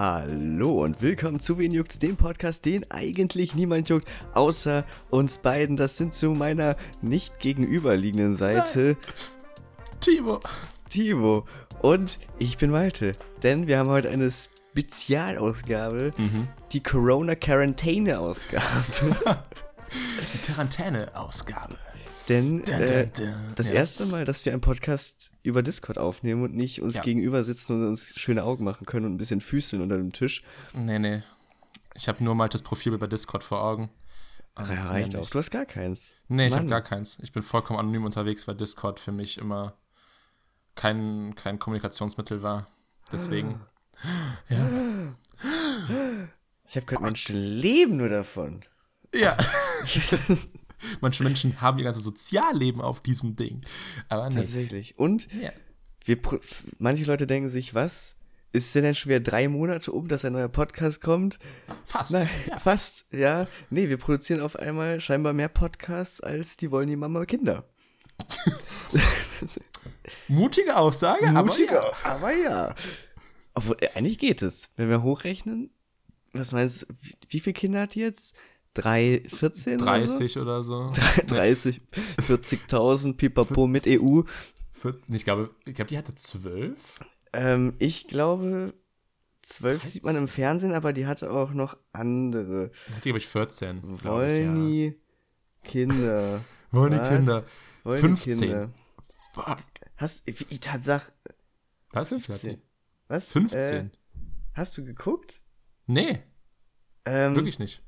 Hallo und willkommen zu Wen juckt's, dem Podcast, den eigentlich niemand juckt, außer uns beiden. Das sind zu meiner nicht gegenüberliegenden Seite Timo. Timo und ich bin Malte. Denn wir haben heute eine Spezialausgabe, die Corona-Quarantäne-Ausgabe. Die Quarantäne-Ausgabe. Denn äh, das Ja. erste Mal, dass wir einen Podcast über Discord aufnehmen und nicht uns Ja. gegenüber sitzen und uns schöne Augen machen können und ein bisschen füßeln unter dem Tisch. Nee, nee. Ich habe nur mal das Profil bei Discord vor Augen. Ach, ja, reicht auch. Du hast gar keins. Nee, ich habe gar keins. Ich bin vollkommen anonym unterwegs, weil Discord für mich immer kein, kein Kommunikationsmittel war. Deswegen. Ja. Ich habe gehört, Menschen leben nur davon. Ja. Manche Menschen haben ihr ganzes Sozialleben auf diesem Ding. Aber nee. Tatsächlich. Und Ja. wir, manche Leute denken sich, was? Ist denn denn schon wieder drei Monate um, dass ein neuer Podcast kommt? Fast. Nein, Ja. fast, ja. Nee, wir produzieren auf einmal scheinbar mehr Podcasts, als die wollen die Mama Kinder. Mutige Aussage, Mutiger, aber ja. aber ja. Obwohl, äh, eigentlich geht es. Wenn wir hochrechnen, was meinst du, wie, wie viele Kinder hat die jetzt? Drei, 14? 30 oder so. Oder so? 30, 40.000, pipapo mit EU. Ich glaube, ich glaube, die hatte zwölf. Ähm, ich glaube, zwölf sieht man im Fernsehen, aber die hatte auch noch andere. Hatte, glaube ich, 14. glaub ich, ja. Kinder. Wollen die? Kinder. Wollny 15. Kinder. Fuck. Hast, wie, Tatsache, Was? Wie viel hat 15. die? was? 15? Äh, hast du geguckt? nee, Ähm, wirklich nicht.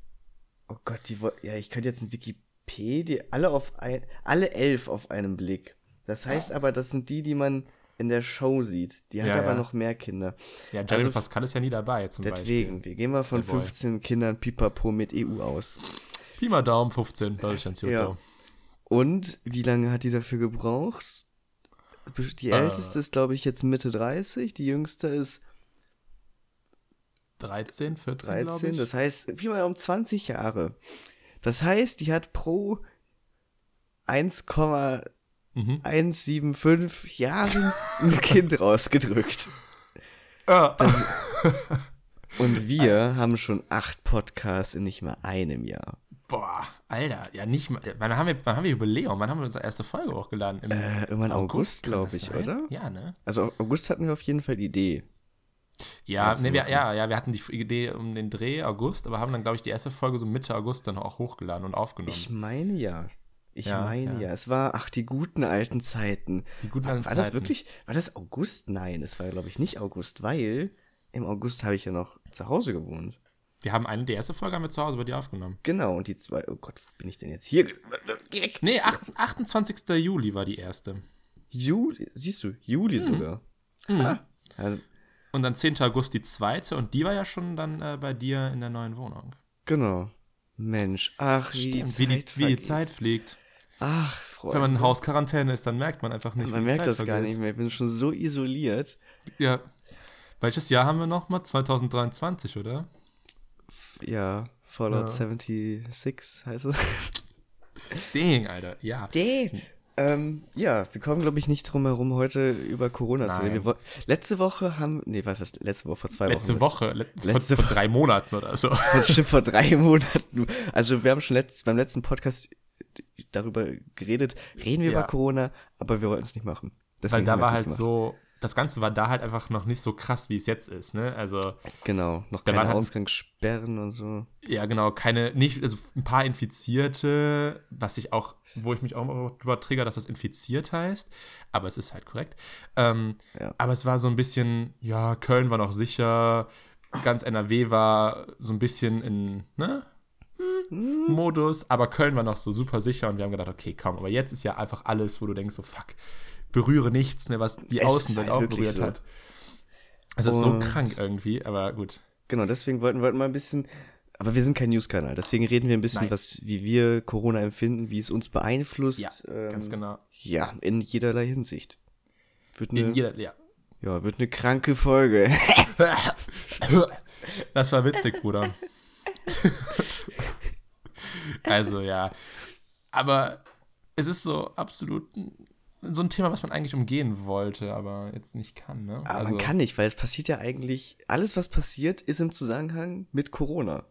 Oh Gott, die ja, ich könnte jetzt in Wikipedia alle auf ein, alle elf auf einen Blick. Das heißt aber, das sind die, die man in der Show sieht. Die hat Ja, aber ja. noch mehr Kinder. Ja, Jeremy also- Pascal ist ja nie dabei, zum Deswegen, wir gehen mal von Der Boy. 15 Kindern Pipapo mit EU aus. Beispiel. Pi mal Daumen, 15, Deutschland, Ja. Und wie lange hat die dafür gebraucht? Die Äh. älteste ist, glaube ich, jetzt Mitte 30. Die jüngste ist 13, 14, glaube 13. ich. Das heißt, Pi mal um 20 Jahre. Das heißt, die hat pro 1,175 Mhm. Jahren ein Kind rausgedrückt. Ah. Und wir haben schon acht Podcasts in nicht mal einem Jahr. Boah, Alter, ja nicht mal. Wann haben wir, wann haben wir Jubiläum? Wann haben wir unsere erste Folge hochgeladen? Im Äh, irgendwann August, kann glaub das ich, oder? Ja, ne? Also August hatten wir auf jeden Fall die Idee. Ja, ne, du wir, machen. ja, ja, wir hatten die Idee um den Dreh August, aber haben dann, glaube ich, die erste Folge so Mitte August dann auch hochgeladen und aufgenommen. Ich meine ja. Ich Ja, meine ja. ja. Es war, ach, die guten alten Zeiten. Die guten alten War das Zeiten. wirklich, war das August? Nein, es war, glaube ich, nicht August, weil im August habe ich ja noch zu Hause gewohnt. wir haben eine, die erste Folge haben wir zu Hause bei dir aufgenommen. Genau, und die zwei, oh Gott, wo bin ich denn jetzt hier? ge- Geh weg. Nee, 8, 28. Juli war die erste. Juli, siehst du, Juli Hm. sogar. Ah, ja, Und dann 10. August die zweite und die war ja schon dann äh, bei dir in der neuen Wohnung. genau. Mensch, ach, wie die Stimmt, Zeit wie, die, wie die. Zeit fliegt. Ach, Freunde. Wenn man in Hausquarantäne ist, dann merkt man einfach nicht, man wie merkt Zeit das gar vergeht. nicht mehr. Ich bin schon so isoliert. Ja. Welches Jahr haben wir nochmal? 2023, oder? Ja, Fallout Ja. 76 heißt es. Ding, Alter. Ja. Den. Ähm, ja, wir kommen, glaube ich, nicht drum herum, heute über Corona zu reden. Wir Letzte Woche haben, nee, was ist das? Letzte Woche, vor zwei Letzte Wochen. Woche, le Letzte vor, vor drei Monaten oder so. Das stimmt, vor drei Monaten. Also wir haben schon letzt, beim letzten Podcast darüber geredet, reden wir Ja. über Corona, aber wir wollten es nicht machen. Weil Deswegen da haben wir war halt nicht so, das Ganze war da halt einfach noch nicht so krass, wie es jetzt ist, ne? Also. Genau, noch keine halt- Ausgangssperren und so. ja, genau, keine, nicht, also ein paar Infizierte, was ich auch, wo ich mich auch immer drüber trigger, dass das infiziert heißt, aber es ist halt korrekt. Ähm, Ja. Aber es war so ein bisschen, ja, Köln war noch sicher, ganz NRW war so ein bisschen in, ne? Hm, Modus, aber Köln war noch so super sicher und wir haben gedacht, okay, komm, aber jetzt ist ja einfach alles, wo du denkst, so fuck, berühre nichts mehr, was die Es Außenwelt halt auch berührt so. hat. Es ist so krank irgendwie, aber gut. Genau, deswegen wollten wir mal ein bisschen, aber wir sind kein News-Kanal, deswegen reden wir ein bisschen, Nein. was, wie wir Corona empfinden, wie es uns beeinflusst. Ja, ähm, ganz genau. Ja, in jederlei Hinsicht. Wird eine, In jeder, ja. ja, wird eine kranke Folge. Das war witzig, Bruder. also ja. Aber es ist so absolut so ein Thema, was man eigentlich umgehen wollte, aber jetzt nicht kann, ne? Aber also, man kann nicht, weil es passiert ja eigentlich, alles was passiert, ist im Zusammenhang mit Corona.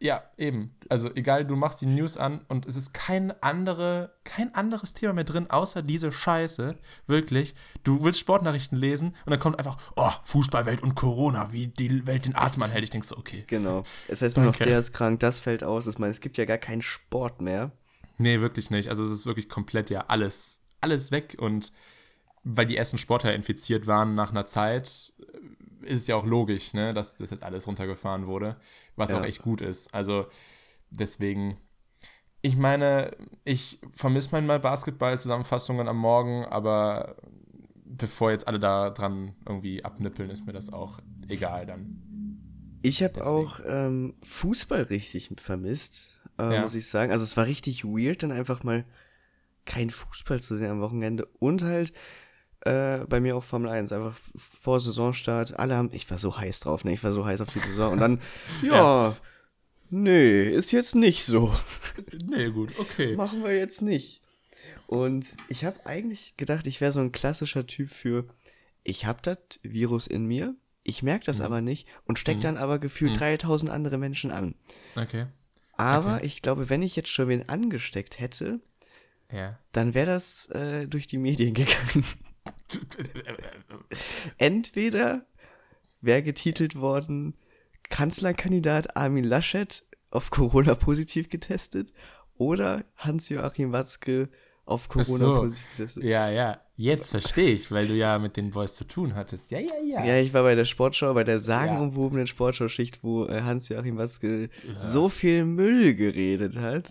Ja, eben. Also egal, du machst die News an und es ist kein andere, kein anderes Thema mehr drin, außer diese Scheiße. Wirklich. Du willst Sportnachrichten lesen und dann kommt einfach, oh, Fußballwelt und Corona, wie die Welt den Atem anhält. Ich denke so, okay. Genau. Es heißt nur noch, Danke. der ist krank, das fällt aus. Ich meine, es gibt ja gar keinen Sport mehr. Nee, wirklich nicht. Also es ist wirklich komplett ja alles, alles weg und weil die ersten Sportler infiziert waren nach einer Zeit, ist es ja auch logisch, ne, dass das jetzt alles runtergefahren wurde, was Ja. auch echt gut ist. Also deswegen, ich meine, ich vermisse manchmal Basketball-Zusammenfassungen am Morgen, aber bevor jetzt alle da dran irgendwie abnippeln, ist mir das auch egal dann. Ich habe auch ähm, Fußball richtig vermisst, äh, Ja. muss ich sagen. Also es war richtig weird, dann einfach mal kein Fußball zu sehen am Wochenende. Und halt äh, bei mir auch Formel 1, einfach vor Saisonstart. Alle haben, ich war so heiß drauf, ne? Ich war so heiß auf die Saison. Und dann, ja, nee, ist jetzt nicht so. Nee, gut, okay. Machen wir jetzt nicht. Und ich habe eigentlich gedacht, ich wäre so ein klassischer Typ für, ich habe das Virus in mir, ich merke das aber nicht und steck dann aber gefühlt 3000 andere Menschen an. Okay. Aber Okay. ich glaube, wenn ich jetzt schon wen angesteckt hätte, Ja. dann wäre das äh, durch die Medien gegangen. Entweder wäre getitelt worden, Kanzlerkandidat Armin Laschet auf Corona positiv getestet oder Hans-Joachim Watzke auf Corona so. positiv getestet. Ja, ja. Jetzt verstehe ich, weil du ja mit den Boys zu tun hattest. Ja, ja, ja. Ja, ich war bei der Sportschau, bei der sagenumwobenen Sportschau-Schicht, wo äh, Hans-Joachim Watzke so viel Müll geredet hat.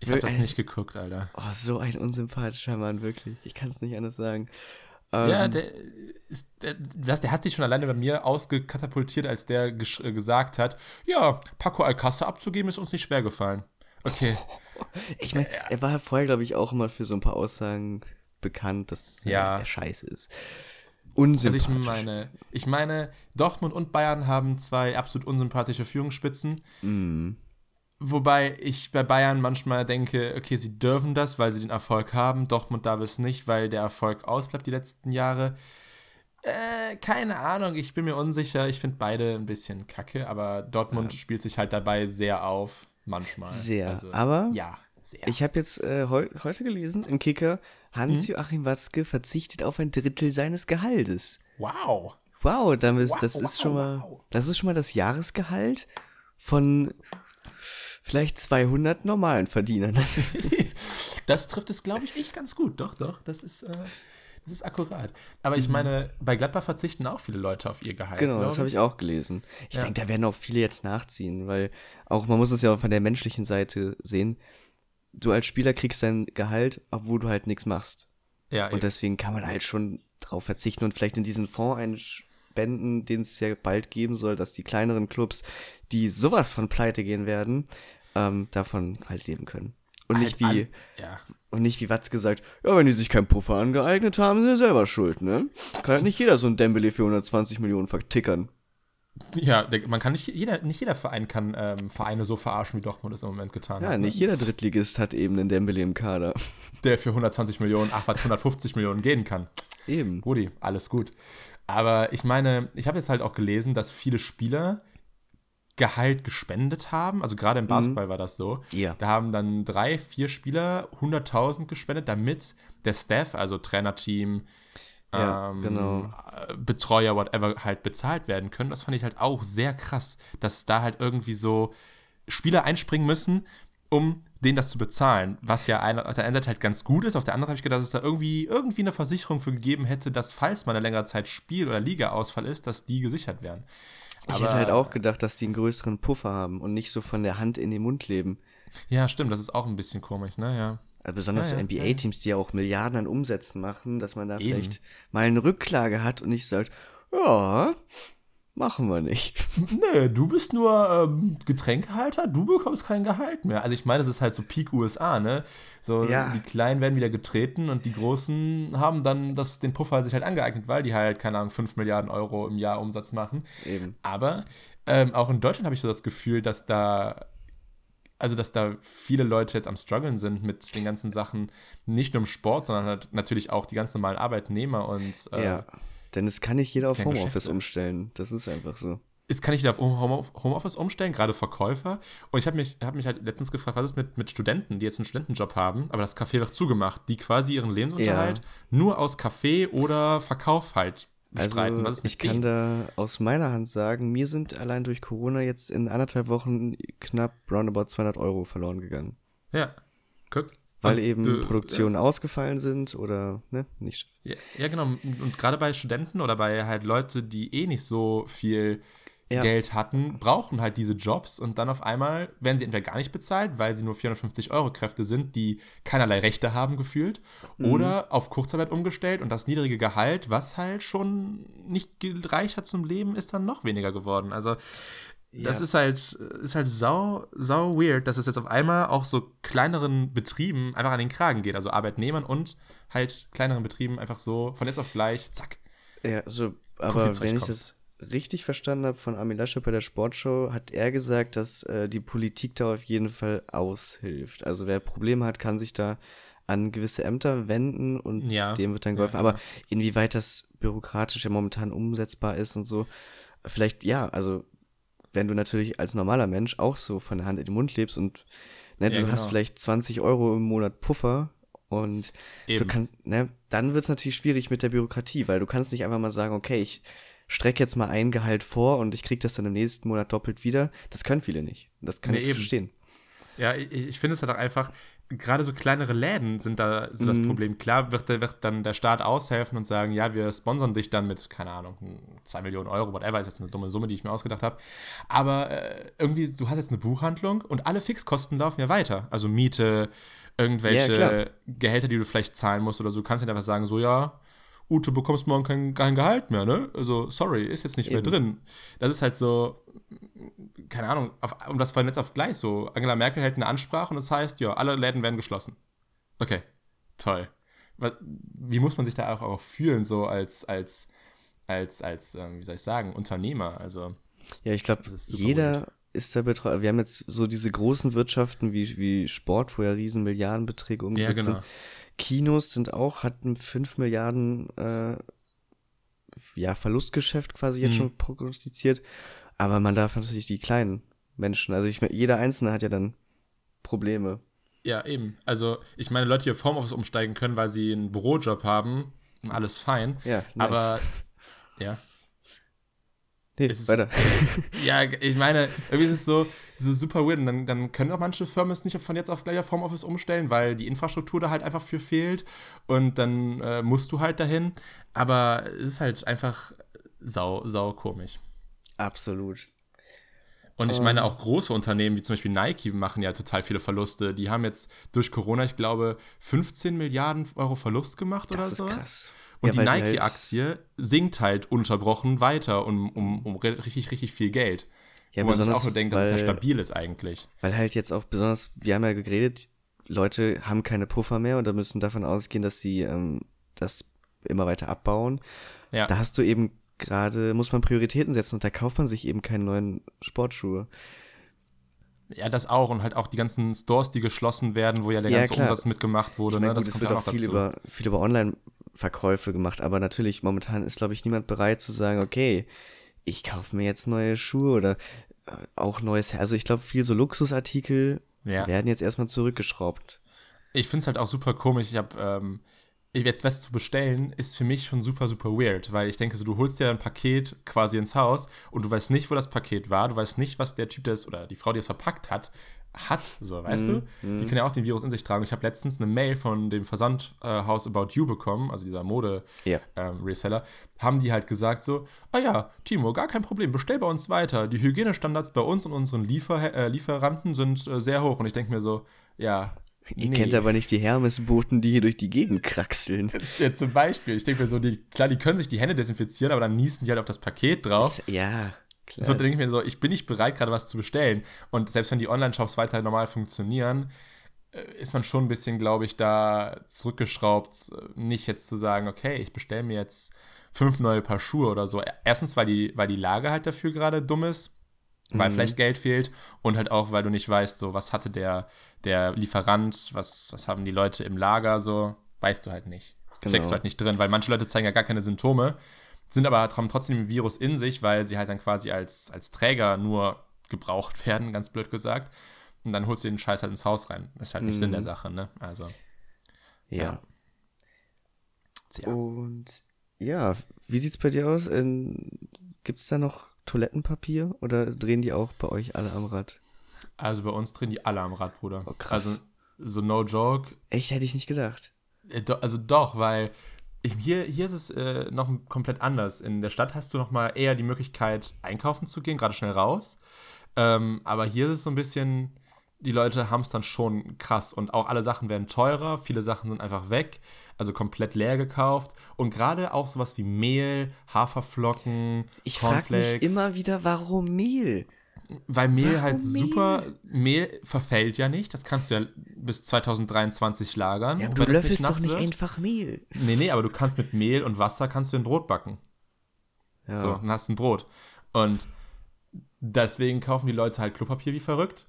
Ich habe das nicht geguckt, Alter. Oh, so ein unsympathischer Mann, wirklich. Ich kann es nicht anders sagen. Ja, Ähm, der, ist, der, das, der hat sich schon alleine bei mir ausgekatapultiert, als der äh, gesagt hat, ja, Paco Alcázar abzugeben ist uns nicht schwer gefallen. Okay, Ich meine, er war vorher, glaube ich, auch immer für so ein paar Aussagen bekannt, dass Ja. er scheiße ist. also Unsympathisch. ich meine, ich meine, Dortmund und Bayern haben zwei absolut unsympathische Führungsspitzen. Mhm. Wobei ich bei Bayern manchmal denke, okay, sie dürfen das, weil sie den Erfolg haben. Dortmund darf es nicht, weil der Erfolg ausbleibt die letzten Jahre. Äh, keine Ahnung, ich bin mir unsicher. Ich finde beide ein bisschen kacke, aber Dortmund spielt sich halt dabei sehr auf, manchmal. Sehr, Also, aber Ja, sehr. Ich habe jetzt äh, heu heute gelesen im Kicker, Hans-Joachim Watzke verzichtet auf ein Drittel seines Gehaltes. wow. Wow, damit, Wow, das wow, ist schon mal, wow. das ist schon mal das Jahresgehalt von vielleicht 200 normalen Verdienern. Das trifft es, glaube ich, echt ganz gut. Doch, doch, das ist, äh, das ist akkurat. Aber ich meine, bei Gladbach verzichten auch viele Leute auf ihr Gehalt. Mhm. Genau, das habe ich auch gelesen. Ich Ja. denke, da werden auch viele jetzt nachziehen, weil auch, man muss es ja von der menschlichen Seite sehen. Du als Spieler kriegst dein Gehalt, obwohl du halt nichts machst. Ja, Und deswegen kann man halt schon drauf verzichten und vielleicht in diesen Fonds einspenden, den es ja bald geben soll, dass die kleineren Clubs, die sowas von pleite gehen werden, ähm, davon halt leben können. Und nicht Halt wie, an- ja. und nicht wie Watz gesagt, ja, wenn die sich keinen Puffer angeeignet haben, sind sie selber schuld, ne? Kann halt nicht jeder so ein Dembele für 120 Millionen vertickern. Ja, man kann nicht jeder, nicht jeder Verein kann ähm, Vereine so verarschen, wie Dortmund es im Moment getan Ja, hat. nicht ne? jeder Drittligist hat eben einen Dembele im Kader. Der für 120 Millionen, ach was, 150 Millionen gehen kann. Eben. Rudi, alles gut. Aber ich meine, ich habe jetzt halt auch gelesen, dass viele Spieler Gehalt gespendet haben. Also gerade im Basketball war das so. Ja. Da haben dann drei, vier Spieler 100.000 gespendet, damit der Staff, also Trainerteam, Ja, ähm, genau. äh, Betreuer, whatever, halt bezahlt werden können. Das fand ich halt auch sehr krass, dass da halt irgendwie so Spieler einspringen müssen, um denen das zu bezahlen. Was ja eine, auf der einen Seite halt ganz gut ist, auf der anderen habe ich gedacht, dass es da irgendwie, irgendwie eine Versicherung für gegeben hätte, dass falls mal eine längere Zeit Spiel- oder Liga-Ausfall ist, dass die gesichert werden. Ich hätte halt auch gedacht, dass die einen größeren Puffer haben und nicht so von der Hand in den Mund leben. Ja, stimmt, das ist auch ein bisschen komisch, ne? Ja. Also besonders Ja, so ja, NBA-Teams, die ja auch Milliarden an Umsätzen machen, dass man da Eben. vielleicht mal eine Rückklage hat und nicht sagt, ja, machen wir nicht. Nee, du bist nur ähm, Getränkehalter, du bekommst kein Gehalt mehr. Also ich meine, das ist halt so Peak USA, ne? So Ja. die Kleinen werden wieder getreten und die Großen haben dann das, den Puffer sich halt angeeignet, weil die halt, keine Ahnung, 5 Milliarden Euro im Jahr Umsatz machen. Eben. Aber ähm, auch in Deutschland habe ich so das Gefühl, dass da also dass da viele Leute jetzt am struggeln sind mit den ganzen Sachen, nicht nur im Sport, sondern halt natürlich auch die ganz normalen Arbeitnehmer und äh, ja, denn es kann nicht jeder auf Homeoffice umstellen. Das ist einfach so. Es kann nicht jeder auf Homeoffice umstellen, gerade Verkäufer. Und ich habe mich, hab mich halt letztens gefragt, was ist mit, mit Studenten, die jetzt einen Studentenjob haben, aber das Café wird zugemacht, die quasi ihren Lebensunterhalt ja. nur aus Kaffee oder Verkauf halt bestreiten. Also, ich kann da aus meiner Hand sagen, mir sind allein durch Corona jetzt in anderthalb Wochen knapp roundabout 200 Euro verloren gegangen. Ja, guck. Weil und eben du, Produktionen ja. ausgefallen sind oder ne, nicht. Ja, ja, genau. Und gerade bei Studenten oder bei halt Leute, die eh nicht so viel ja. Geld hatten, brauchen halt diese Jobs und dann auf einmal werden sie entweder gar nicht bezahlt, weil sie nur 450 Euro Kräfte sind, die keinerlei Rechte haben gefühlt, mhm. oder auf Kurzarbeit umgestellt und das niedrige Gehalt, was halt schon nicht gereicht hat zum Leben, ist dann noch weniger geworden. Also das ja. ist halt, ist halt sau, sau weird, dass es jetzt auf einmal auch so kleineren Betrieben einfach an den Kragen geht, also Arbeitnehmern und halt kleineren Betrieben einfach so von jetzt auf gleich, zack. Ja, so, aber wenn ich das richtig verstanden habe von Armin Laschet bei der Sportshow, hat er gesagt, dass äh, die Politik da auf jeden Fall aushilft. Also wer Probleme hat, kann sich da an gewisse Ämter wenden und ja. dem wird dann geholfen. Ja, Aber inwieweit das bürokratisch ja momentan umsetzbar ist und so, vielleicht ja, also wenn du natürlich als normaler Mensch auch so von der Hand in den Mund lebst und ne, ja, du genau. hast vielleicht 20 Euro im Monat Puffer und Eben. du kannst, ne, dann wird es natürlich schwierig mit der Bürokratie, weil du kannst nicht einfach mal sagen, okay, ich strecke jetzt mal ein Gehalt vor und ich kriege das dann im nächsten Monat doppelt wieder. Das können viele nicht. Das kann nee, ich eben. verstehen. Ja, ich, ich finde es halt auch einfach, gerade so kleinere Läden sind da so das mhm. Problem. Klar wird, wird dann der Staat aushelfen und sagen, ja, wir sponsern dich dann mit, keine Ahnung, 2 Millionen Euro, whatever, ist jetzt eine dumme Summe, die ich mir ausgedacht habe. Aber äh, irgendwie, du hast jetzt eine Buchhandlung und alle Fixkosten laufen ja weiter. Also Miete, irgendwelche ja, Gehälter, die du vielleicht zahlen musst oder so. Du kannst nicht einfach sagen, so, ja, Ute, bekommst morgen kein, kein Gehalt mehr, ne? Also, sorry, ist jetzt nicht Eben. mehr drin. Das ist halt so, keine Ahnung, auf, um das von jetzt auf gleich so. Angela Merkel hält eine Ansprache und das heißt, ja, alle Läden werden geschlossen. Okay, toll. Wie muss man sich da auch, auch fühlen, so als, als, als, als, ähm, wie soll ich sagen, Unternehmer? Also, ja, ich glaube, jeder gut. ist da betroffen. Wir haben jetzt so diese großen Wirtschaften wie, wie Sport, wo ja riesen Milliardenbeträge umgesetzt ja, genau. sind Kinos sind auch, hatten 5 Milliarden äh, ja, Verlustgeschäft quasi jetzt mhm. schon prognostiziert. Aber man darf natürlich die kleinen Menschen, also ich jeder Einzelne hat ja dann Probleme. Ja, eben. Also, ich meine, Leute, die auf Homeoffice umsteigen können, weil sie einen Bürojob haben, alles fein. Ja, nice. aber ja. Nee, ist, weiter. ja, ich meine, irgendwie ist es so, so super weird. Und dann, dann können auch manche Firmen es nicht von jetzt auf gleich auf Homeoffice umstellen, weil die Infrastruktur da halt einfach für fehlt. Und dann äh, musst du halt dahin. Aber es ist halt einfach sau, sau komisch. Absolut. Und ich meine, auch große Unternehmen wie zum Beispiel Nike machen ja total viele Verluste. Die haben jetzt durch Corona, ich glaube, 15 Milliarden Euro Verlust gemacht das oder so. Und ja, die Nike-Aktie halt sinkt halt unterbrochen weiter um, um, um richtig, richtig viel Geld. Ja, wo man sich auch nur denkt, dass es ja stabil ist eigentlich. Weil halt jetzt auch besonders, wir haben ja geredet, Leute haben keine Puffer mehr und da müssen davon ausgehen, dass sie ähm, das immer weiter abbauen. Ja. Da hast du eben gerade, muss man Prioritäten setzen und da kauft man sich eben keine neuen Sportschuhe. Ja, das auch und halt auch die ganzen Stores, die geschlossen werden, wo ja der ja, ganze klar. Umsatz mitgemacht wurde. Ich ne? das gut, kommt ja auch viel dazu. Über, viel über Online-Verkäufe gemacht, aber natürlich, momentan ist, glaube ich, niemand bereit zu sagen, okay, ich kaufe mir jetzt neue Schuhe oder äh, auch neues. Also ich glaube, viel so Luxusartikel ja. werden jetzt erstmal zurückgeschraubt. Ich finde es halt auch super komisch. Ich habe ähm, jetzt was zu bestellen, ist für mich schon super, super weird, weil ich denke, so, du holst dir ein Paket quasi ins Haus und du weißt nicht, wo das Paket war, du weißt nicht, was der Typ, es oder die Frau, die es verpackt hat, hat, so, weißt mm, du? Mm. Die können ja auch den Virus in sich tragen. Ich habe letztens eine Mail von dem Versandhaus About You bekommen, also dieser Mode-Reseller, yeah. ähm, haben die halt gesagt so, ah ja, Timo, gar kein Problem, bestell bei uns weiter. Die Hygienestandards bei uns und unseren Liefer äh, Lieferanten sind äh, sehr hoch. Und ich denke mir so, ja, Ihr nee. kennt aber nicht die Hermesboten, die hier durch die Gegend kraxeln. Ja, zum Beispiel. Ich denke mir so, die, klar, die können sich die Hände desinfizieren, aber dann niesen die halt auf das Paket drauf. Ja, klar. So denke ich mir so, ich bin nicht bereit, gerade was zu bestellen. Und selbst wenn die Online-Shops weiter normal funktionieren, äh, ist man schon ein bisschen, glaube ich, da zurückgeschraubt, nicht jetzt zu sagen, okay, ich bestelle mir jetzt fünf neue Paar Schuhe oder so. Erstens, weil die, weil die Lage halt dafür gerade dumm ist weil vielleicht Geld fehlt und halt auch, weil du nicht weißt, so was hatte der, der Lieferant, was, was haben die Leute im Lager, so, weißt du halt nicht. Genau. Steckst du halt nicht drin, weil manche Leute zeigen ja gar keine Symptome, sind aber haben trotzdem ein Virus in sich, weil sie halt dann quasi als, als Träger nur gebraucht werden, ganz blöd gesagt. Und dann holst du den Scheiß halt ins Haus rein. Ist halt nicht Sinn der Sache, ne? Also, Ja. Ja. Und ja, wie sieht's bei dir aus? Ähm, gibt's da noch Toilettenpapier oder drehen die auch bei euch alle am Rad? Also bei uns drehen die alle am Rad, Bruder. Oh, krass. Also, so no joke, Echt, hätte ich nicht gedacht. Äh, Also doch, weil hier, hier ist es äh, noch komplett anders. In der Stadt hast du noch mal eher die Möglichkeit, einkaufen zu gehen, gerade schnell raus. Ähm, aber hier ist es so ein bisschen, die Leute haben es dann schon krass und auch alle Sachen werden teurer, viele Sachen sind einfach weg, also komplett leer gekauft und gerade auch sowas wie Mehl, Haferflocken, Ich frage Cornflakes. mich immer wieder, warum Mehl? Weil Mehl Warum halt Mehl? super, Mehl verfällt ja nicht, das kannst du ja bis 2023 lagern. Ja, und du wenn es löffelst doch nicht wird- einfach Mehl. Nee, nee, aber du kannst mit Mehl und Wasser kannst du ein Brot backen. Ja. So, dann hast du ein Brot. Und deswegen kaufen die Leute halt Klopapier wie verrückt,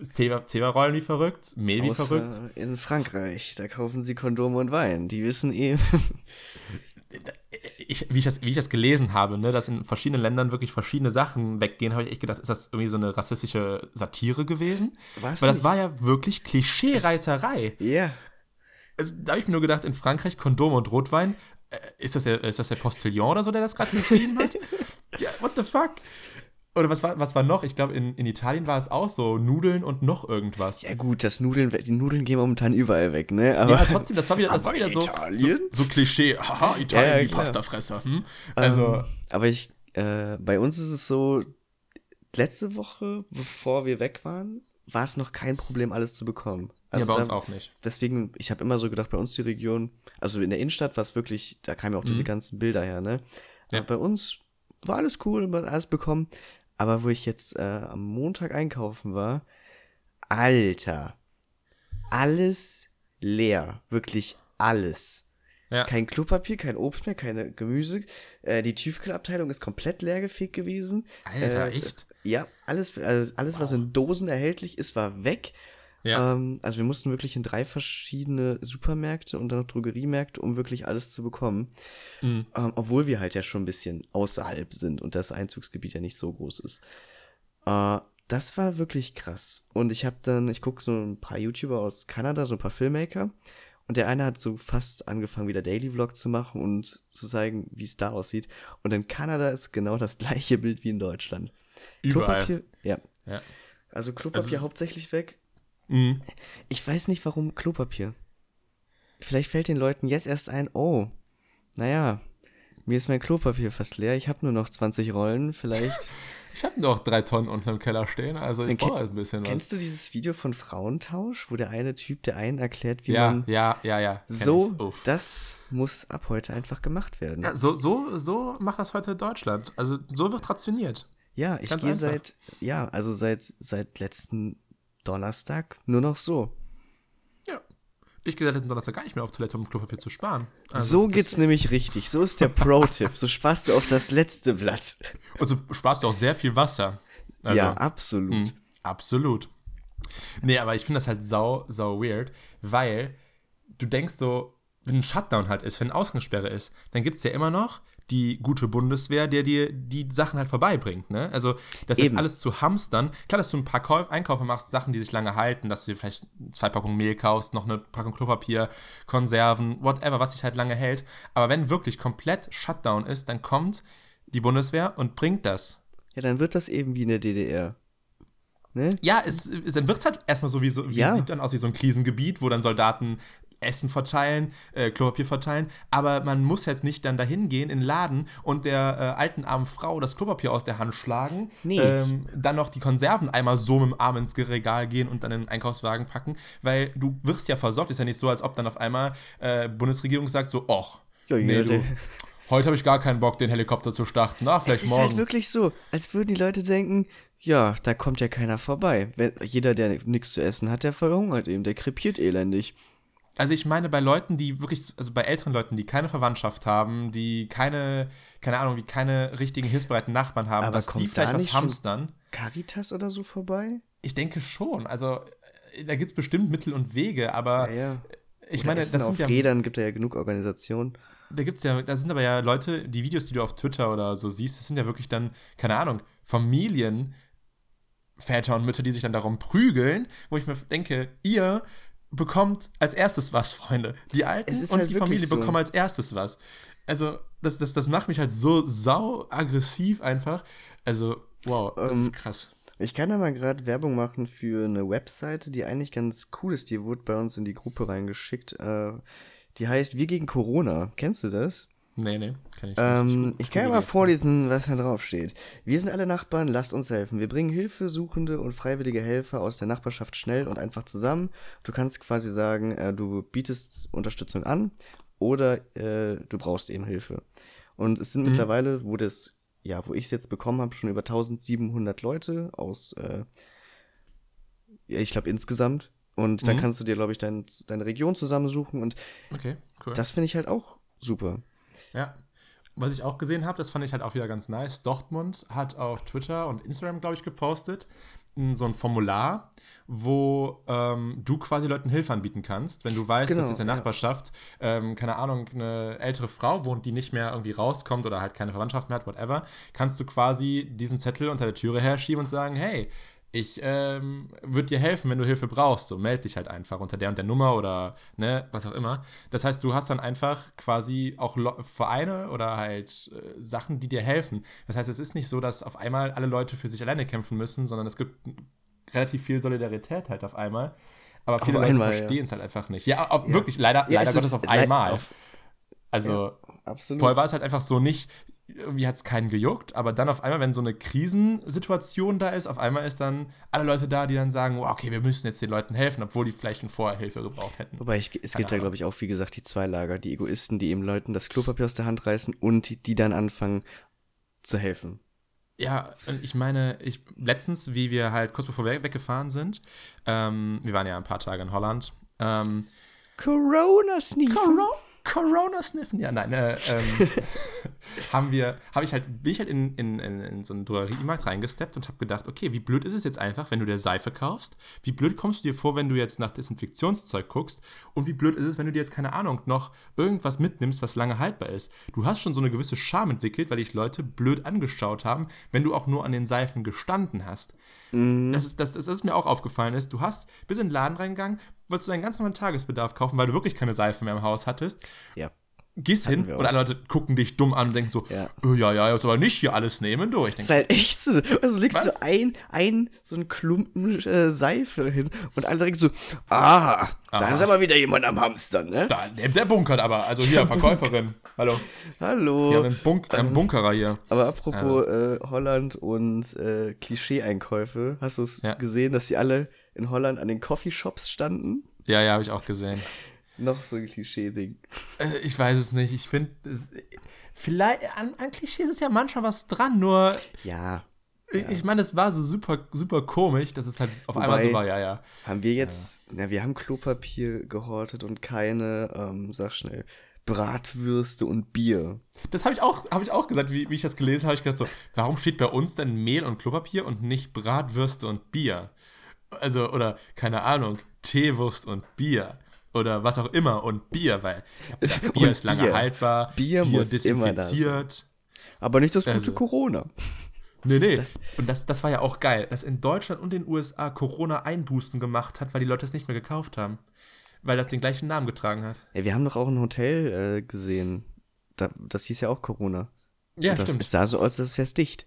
Zebrarollen wie verrückt, Mehl wie Außer verrückt. in Frankreich, da kaufen sie Kondome und Wein. Die wissen eh. Ich, wie, ich das, wie ich das gelesen habe, ne, dass in verschiedenen Ländern wirklich verschiedene Sachen weggehen, habe ich echt gedacht, ist das irgendwie so eine rassistische Satire gewesen? Was Weil das nicht? war ja wirklich Klischee-Reiterei. Ja. Also, da habe ich mir nur gedacht, in Frankreich Kondome und Rotwein, äh, ist das, der, ist das der Postillon oder so, der das gerade geschrieben hat? ja, what the fuck? Oder was war, was war noch? Ich glaube, in, in Italien war es auch so, Nudeln und noch irgendwas. Ja gut, das Nudeln, die Nudeln gehen momentan überall weg, ne? Aber Ja, aber trotzdem, das war wieder, das war wieder so, so, Italien? so Klischee. Haha, Italien, Ja, ja, die. Pastafresser. Hm? Also, Ähm, aber ich, äh, bei uns ist es so, letzte Woche, bevor wir weg waren, war es noch kein Problem, alles zu bekommen. ja, bei uns da- auch nicht. Deswegen, ich habe immer so gedacht, bei uns die Region, also in der Innenstadt war es wirklich, da kamen ja auch diese ganzen Bilder her, ne? Mhm. Ja. Aber bei uns war alles cool, man hat alles bekommen. Aber wo ich jetzt äh, am Montag einkaufen war, Alter, alles leer, wirklich alles. Ja. Kein Klopapier, kein Obst mehr, keine Gemüse. Äh, die Tiefkühlabteilung ist komplett leergefegt gewesen. Alter, äh, echt? Ja, alles, also alles was in Dosen erhältlich ist, war weg. Ja. Ähm, also wir mussten wirklich in drei verschiedene Supermärkte und dann noch Drogeriemärkte, um wirklich alles zu bekommen. Mhm. Ähm, obwohl wir halt ja schon ein bisschen außerhalb sind und das Einzugsgebiet ja nicht so groß ist. Äh, das war wirklich krass. Und ich habe dann, ich gucke so ein paar YouTuber aus Kanada, so ein paar Filmmaker. Und der eine hat so fast angefangen, wieder Daily Vlog zu machen und zu zeigen, wie es da aussieht. Und in Kanada ist genau das gleiche Bild wie in Deutschland. Überall. Klopapier, ja. Ja. Also Klopapier Also- hauptsächlich weg. Mhm. Ich weiß nicht, warum Klopapier. Vielleicht fällt den Leuten jetzt erst ein, oh, naja, mir ist mein Klopapier fast leer, ich habe nur noch 20 Rollen, vielleicht. Ich habe noch drei Tonnen unten im Keller stehen, also ich brauche halt ein bisschen was. Kennst du dieses Video von Frauentausch, wo der eine Typ der einen erklärt, wie Ja, man ja, ja, ja. so, das muss ab heute einfach gemacht werden. Ja, so, so, so macht das heute Deutschland. Also so wird rationiert. Ja, ich gehe seit, ja, also seit, seit letzten Donnerstag nur noch so. Ja. Ich gehe seit letzten Donnerstag gar nicht mehr auf Toilette, um Klopapier zu sparen. Also, so geht's nämlich richtig. So ist der Pro-Tipp. So sparst du auf das letzte Blatt. Also sparst du auch sehr viel Wasser. Also, ja, absolut. mh, absolut. Nee, aber ich finde das halt sau, sau weird, weil du denkst so, wenn ein Shutdown halt ist, wenn eine Ausgangssperre ist, dann gibt es ja immer noch die gute Bundeswehr, der dir die Sachen halt vorbeibringt, ne? Also, das ist alles zu hamstern. Klar, dass du ein paar Käuf Einkäufe machst, Sachen, die sich lange halten, dass du dir vielleicht zwei Packungen Mehl kaufst, noch eine Packung Klopapier, Konserven, whatever, was sich halt lange hält. Aber wenn wirklich komplett Shutdown ist, dann kommt die Bundeswehr und bringt das. Ja, dann wird das eben wie in der DDR. Ne? Ja, es, es, dann wird es halt erstmal so wie so, wie Ja. sieht dann aus wie so ein Krisengebiet, wo dann Soldaten Essen verteilen, äh, Klopapier verteilen, aber man muss jetzt nicht dann dahin gehen in den Laden und der äh, alten armen Frau das Klopapier aus der Hand schlagen, Nee. ähm, dann noch die Konserven einmal so mit dem Arm ins Regal gehen und dann in den Einkaufswagen packen, weil du wirst ja versorgt, ist ja nicht so, als ob dann auf einmal äh, Bundesregierung sagt so, och, Ja, nee, du, heute habe ich gar keinen Bock, den Helikopter zu starten, na, Es vielleicht ist morgen. halt wirklich so, als würden die Leute denken, ja, da kommt ja keiner vorbei. Wenn, jeder, der nichts zu essen hat, der verhungert eben, der krepiert elendig. Also ich meine bei Leuten, die wirklich, also bei älteren Leuten, die keine Verwandtschaft haben, die keine, keine Ahnung, wie keine richtigen hilfsbereiten Nachbarn haben, Aber dass die kommt vielleicht da was nicht hamstern. Caritas oder so vorbei? Ich denke schon. Also, äh, da gibt es bestimmt Mittel und Wege, aber Ja, ja. ich Oder meine, Essen das auf sind ja Rädern gibt ja genug Organisationen. Da gibt's ja, da sind aber ja Leute, die Videos, die du auf Twitter oder so siehst, das sind ja wirklich dann, keine Ahnung, Familien, Väter und Mütter, die sich dann darum prügeln, wo ich mir denke, ihr bekommt als erstes was, Freunde. Die Alten und halt die Familie so. bekommen als erstes was. Also, das, das, das macht mich halt so sau aggressiv einfach. Also, wow, das Ähm, ist krass. Ich kann da mal gerade Werbung machen für eine Webseite, die eigentlich ganz cool ist. Die wurde bei uns in die Gruppe reingeschickt. Äh, die heißt Wir gegen Corona. Kennst du das? Nee, nee, kann ich nicht. Ähm, ich kann ja mal vorlesen, was da drauf steht. Wir sind alle Nachbarn, lasst uns helfen. Wir bringen Hilfesuchende und freiwillige Helfer aus der Nachbarschaft schnell und einfach zusammen. Du kannst quasi sagen, äh, du bietest Unterstützung an oder äh, du brauchst eben Hilfe. Und es sind Mhm. mittlerweile, wo das, ja, wo ich es jetzt bekommen habe, schon über 1700 Leute aus, äh, ja, ich glaube insgesamt. Und dann Mhm. kannst du dir, glaube ich, dein, deine Region zusammensuchen und Okay, cool. das finde ich halt auch super. Ja. Was ich auch gesehen habe, das fand ich halt auch wieder ganz nice. Dortmund hat auf Twitter und Instagram, glaube ich, gepostet, m, so ein Formular, wo ähm, du quasi Leuten Hilfe anbieten kannst. Wenn du weißt, dass Genau, jetzt in der ja. Nachbarschaft, ähm, keine Ahnung, eine ältere Frau wohnt, die nicht mehr irgendwie rauskommt oder halt keine Verwandtschaft mehr hat, whatever, kannst du quasi diesen Zettel unter der Türe herschieben und sagen, hey, ich ähm, würde dir helfen, wenn du Hilfe brauchst. So, meld dich halt einfach unter der und der Nummer oder ne, was auch immer. Das heißt, du hast dann einfach quasi auch Vereine oder halt äh, Sachen, die dir helfen. Das heißt, es ist nicht so, dass auf einmal alle Leute für sich alleine kämpfen müssen, sondern es gibt relativ viel Solidarität halt auf einmal. Aber viele Auf Leute ja. verstehen es halt einfach nicht. Ja, auf, wirklich, leider, Ja, leider es Gottes auf einmal. auf- also, Absolut. Vorher war es halt einfach so nicht, irgendwie hat es keinen gejuckt, aber dann auf einmal, wenn so eine Krisensituation da ist, auf einmal ist dann alle Leute da, die dann sagen, oh, okay, wir müssen jetzt den Leuten helfen, obwohl die vielleicht schon vorher Hilfe gebraucht hätten. Wobei ich, es gibt ja, glaube ich, auch, wie gesagt, die zwei Lager. Die Egoisten, die eben Leuten das Klopapier aus der Hand reißen und die, die dann anfangen zu helfen. Ja, ich meine, ich letztens, wie wir halt kurz bevor wir weggefahren sind, ähm, wir waren ja ein paar Tage in Holland, ähm, Corona Sneak. Corona, Corona sniffen, ja, nein, äh, ähm, haben wir, habe ich halt, bin ich halt in, in, in, in so einen Drogeriemarkt reingesteppt und habe gedacht, okay, wie blöd ist es jetzt einfach, wenn du dir Seife kaufst? Wie blöd kommst du dir vor, wenn du jetzt nach Desinfektionszeug guckst? Und wie blöd ist es, wenn du dir jetzt, keine Ahnung, noch irgendwas mitnimmst, was lange haltbar ist? Du hast schon so eine gewisse Scham entwickelt, weil dich Leute blöd angeschaut haben, wenn du auch nur an den Seifen gestanden hast. Das, ist, das, das ist mir auch aufgefallen ist, du hast bis in den Laden reingegangen, wolltest du deinen ganz normalen Tagesbedarf kaufen, weil du wirklich keine Seife mehr im Haus hattest Ja. Gehst hin und alle Leute gucken dich dumm an und denken so, Ja. ja, ja, ja jetzt aber nicht hier alles nehmen, du. Ich Das ist halt echt so. Also legst du ein, ein, so einen Klumpen äh, Seife hin und alle denken so, ah, da ist aber wieder jemand am Hamstern, ne? da, der, der bunkert aber. Also hier, Verkäuferin. Hallo. Hallo. Wir haben einen, Bunk, einen Bunkerer hier. Aber apropos äh, Holland und äh, Klischee-Einkäufe, hast du es Ja. gesehen, dass sie alle in Holland an den Coffeeshops standen? Ja, ja, habe ich auch gesehen. Noch so ein Klischee-Ding. Äh, ich weiß es nicht. Ich finde, vielleicht, an, an Klischees ist ja manchmal was dran, nur Ja. ich, ich meine, es war so super, super komisch, dass es halt auf Wobei- einmal so war, ja, ja. Haben wir jetzt, na, wir haben Klopapier gehortet und keine, ähm, sag schnell, Bratwürste und Bier. Das habe ich, auch- hab ich auch gesagt, wie, wie ich das gelesen habe. Ich gedacht so, warum steht bei uns denn Mehl und Klopapier und nicht Bratwürste und Bier? Also, oder, keine Ahnung, Teewurst und Bier. Oder was auch immer und Bier, weil ja, Bier Und ist lange Bier. haltbar, Bier muss immer da sein. desinfiziert. Aber nicht das gute Also- Corona. Nee, nee. Und das, das war ja auch geil, dass in Deutschland und den USA Corona Einbußen gemacht hat, weil die Leute es nicht mehr gekauft haben. Weil das den gleichen Namen getragen hat. Ja, wir haben doch auch ein Hotel äh, gesehen. Da, das hieß ja auch Corona. Ja, Und das, stimmt. Es sah so aus, als wäre es dicht.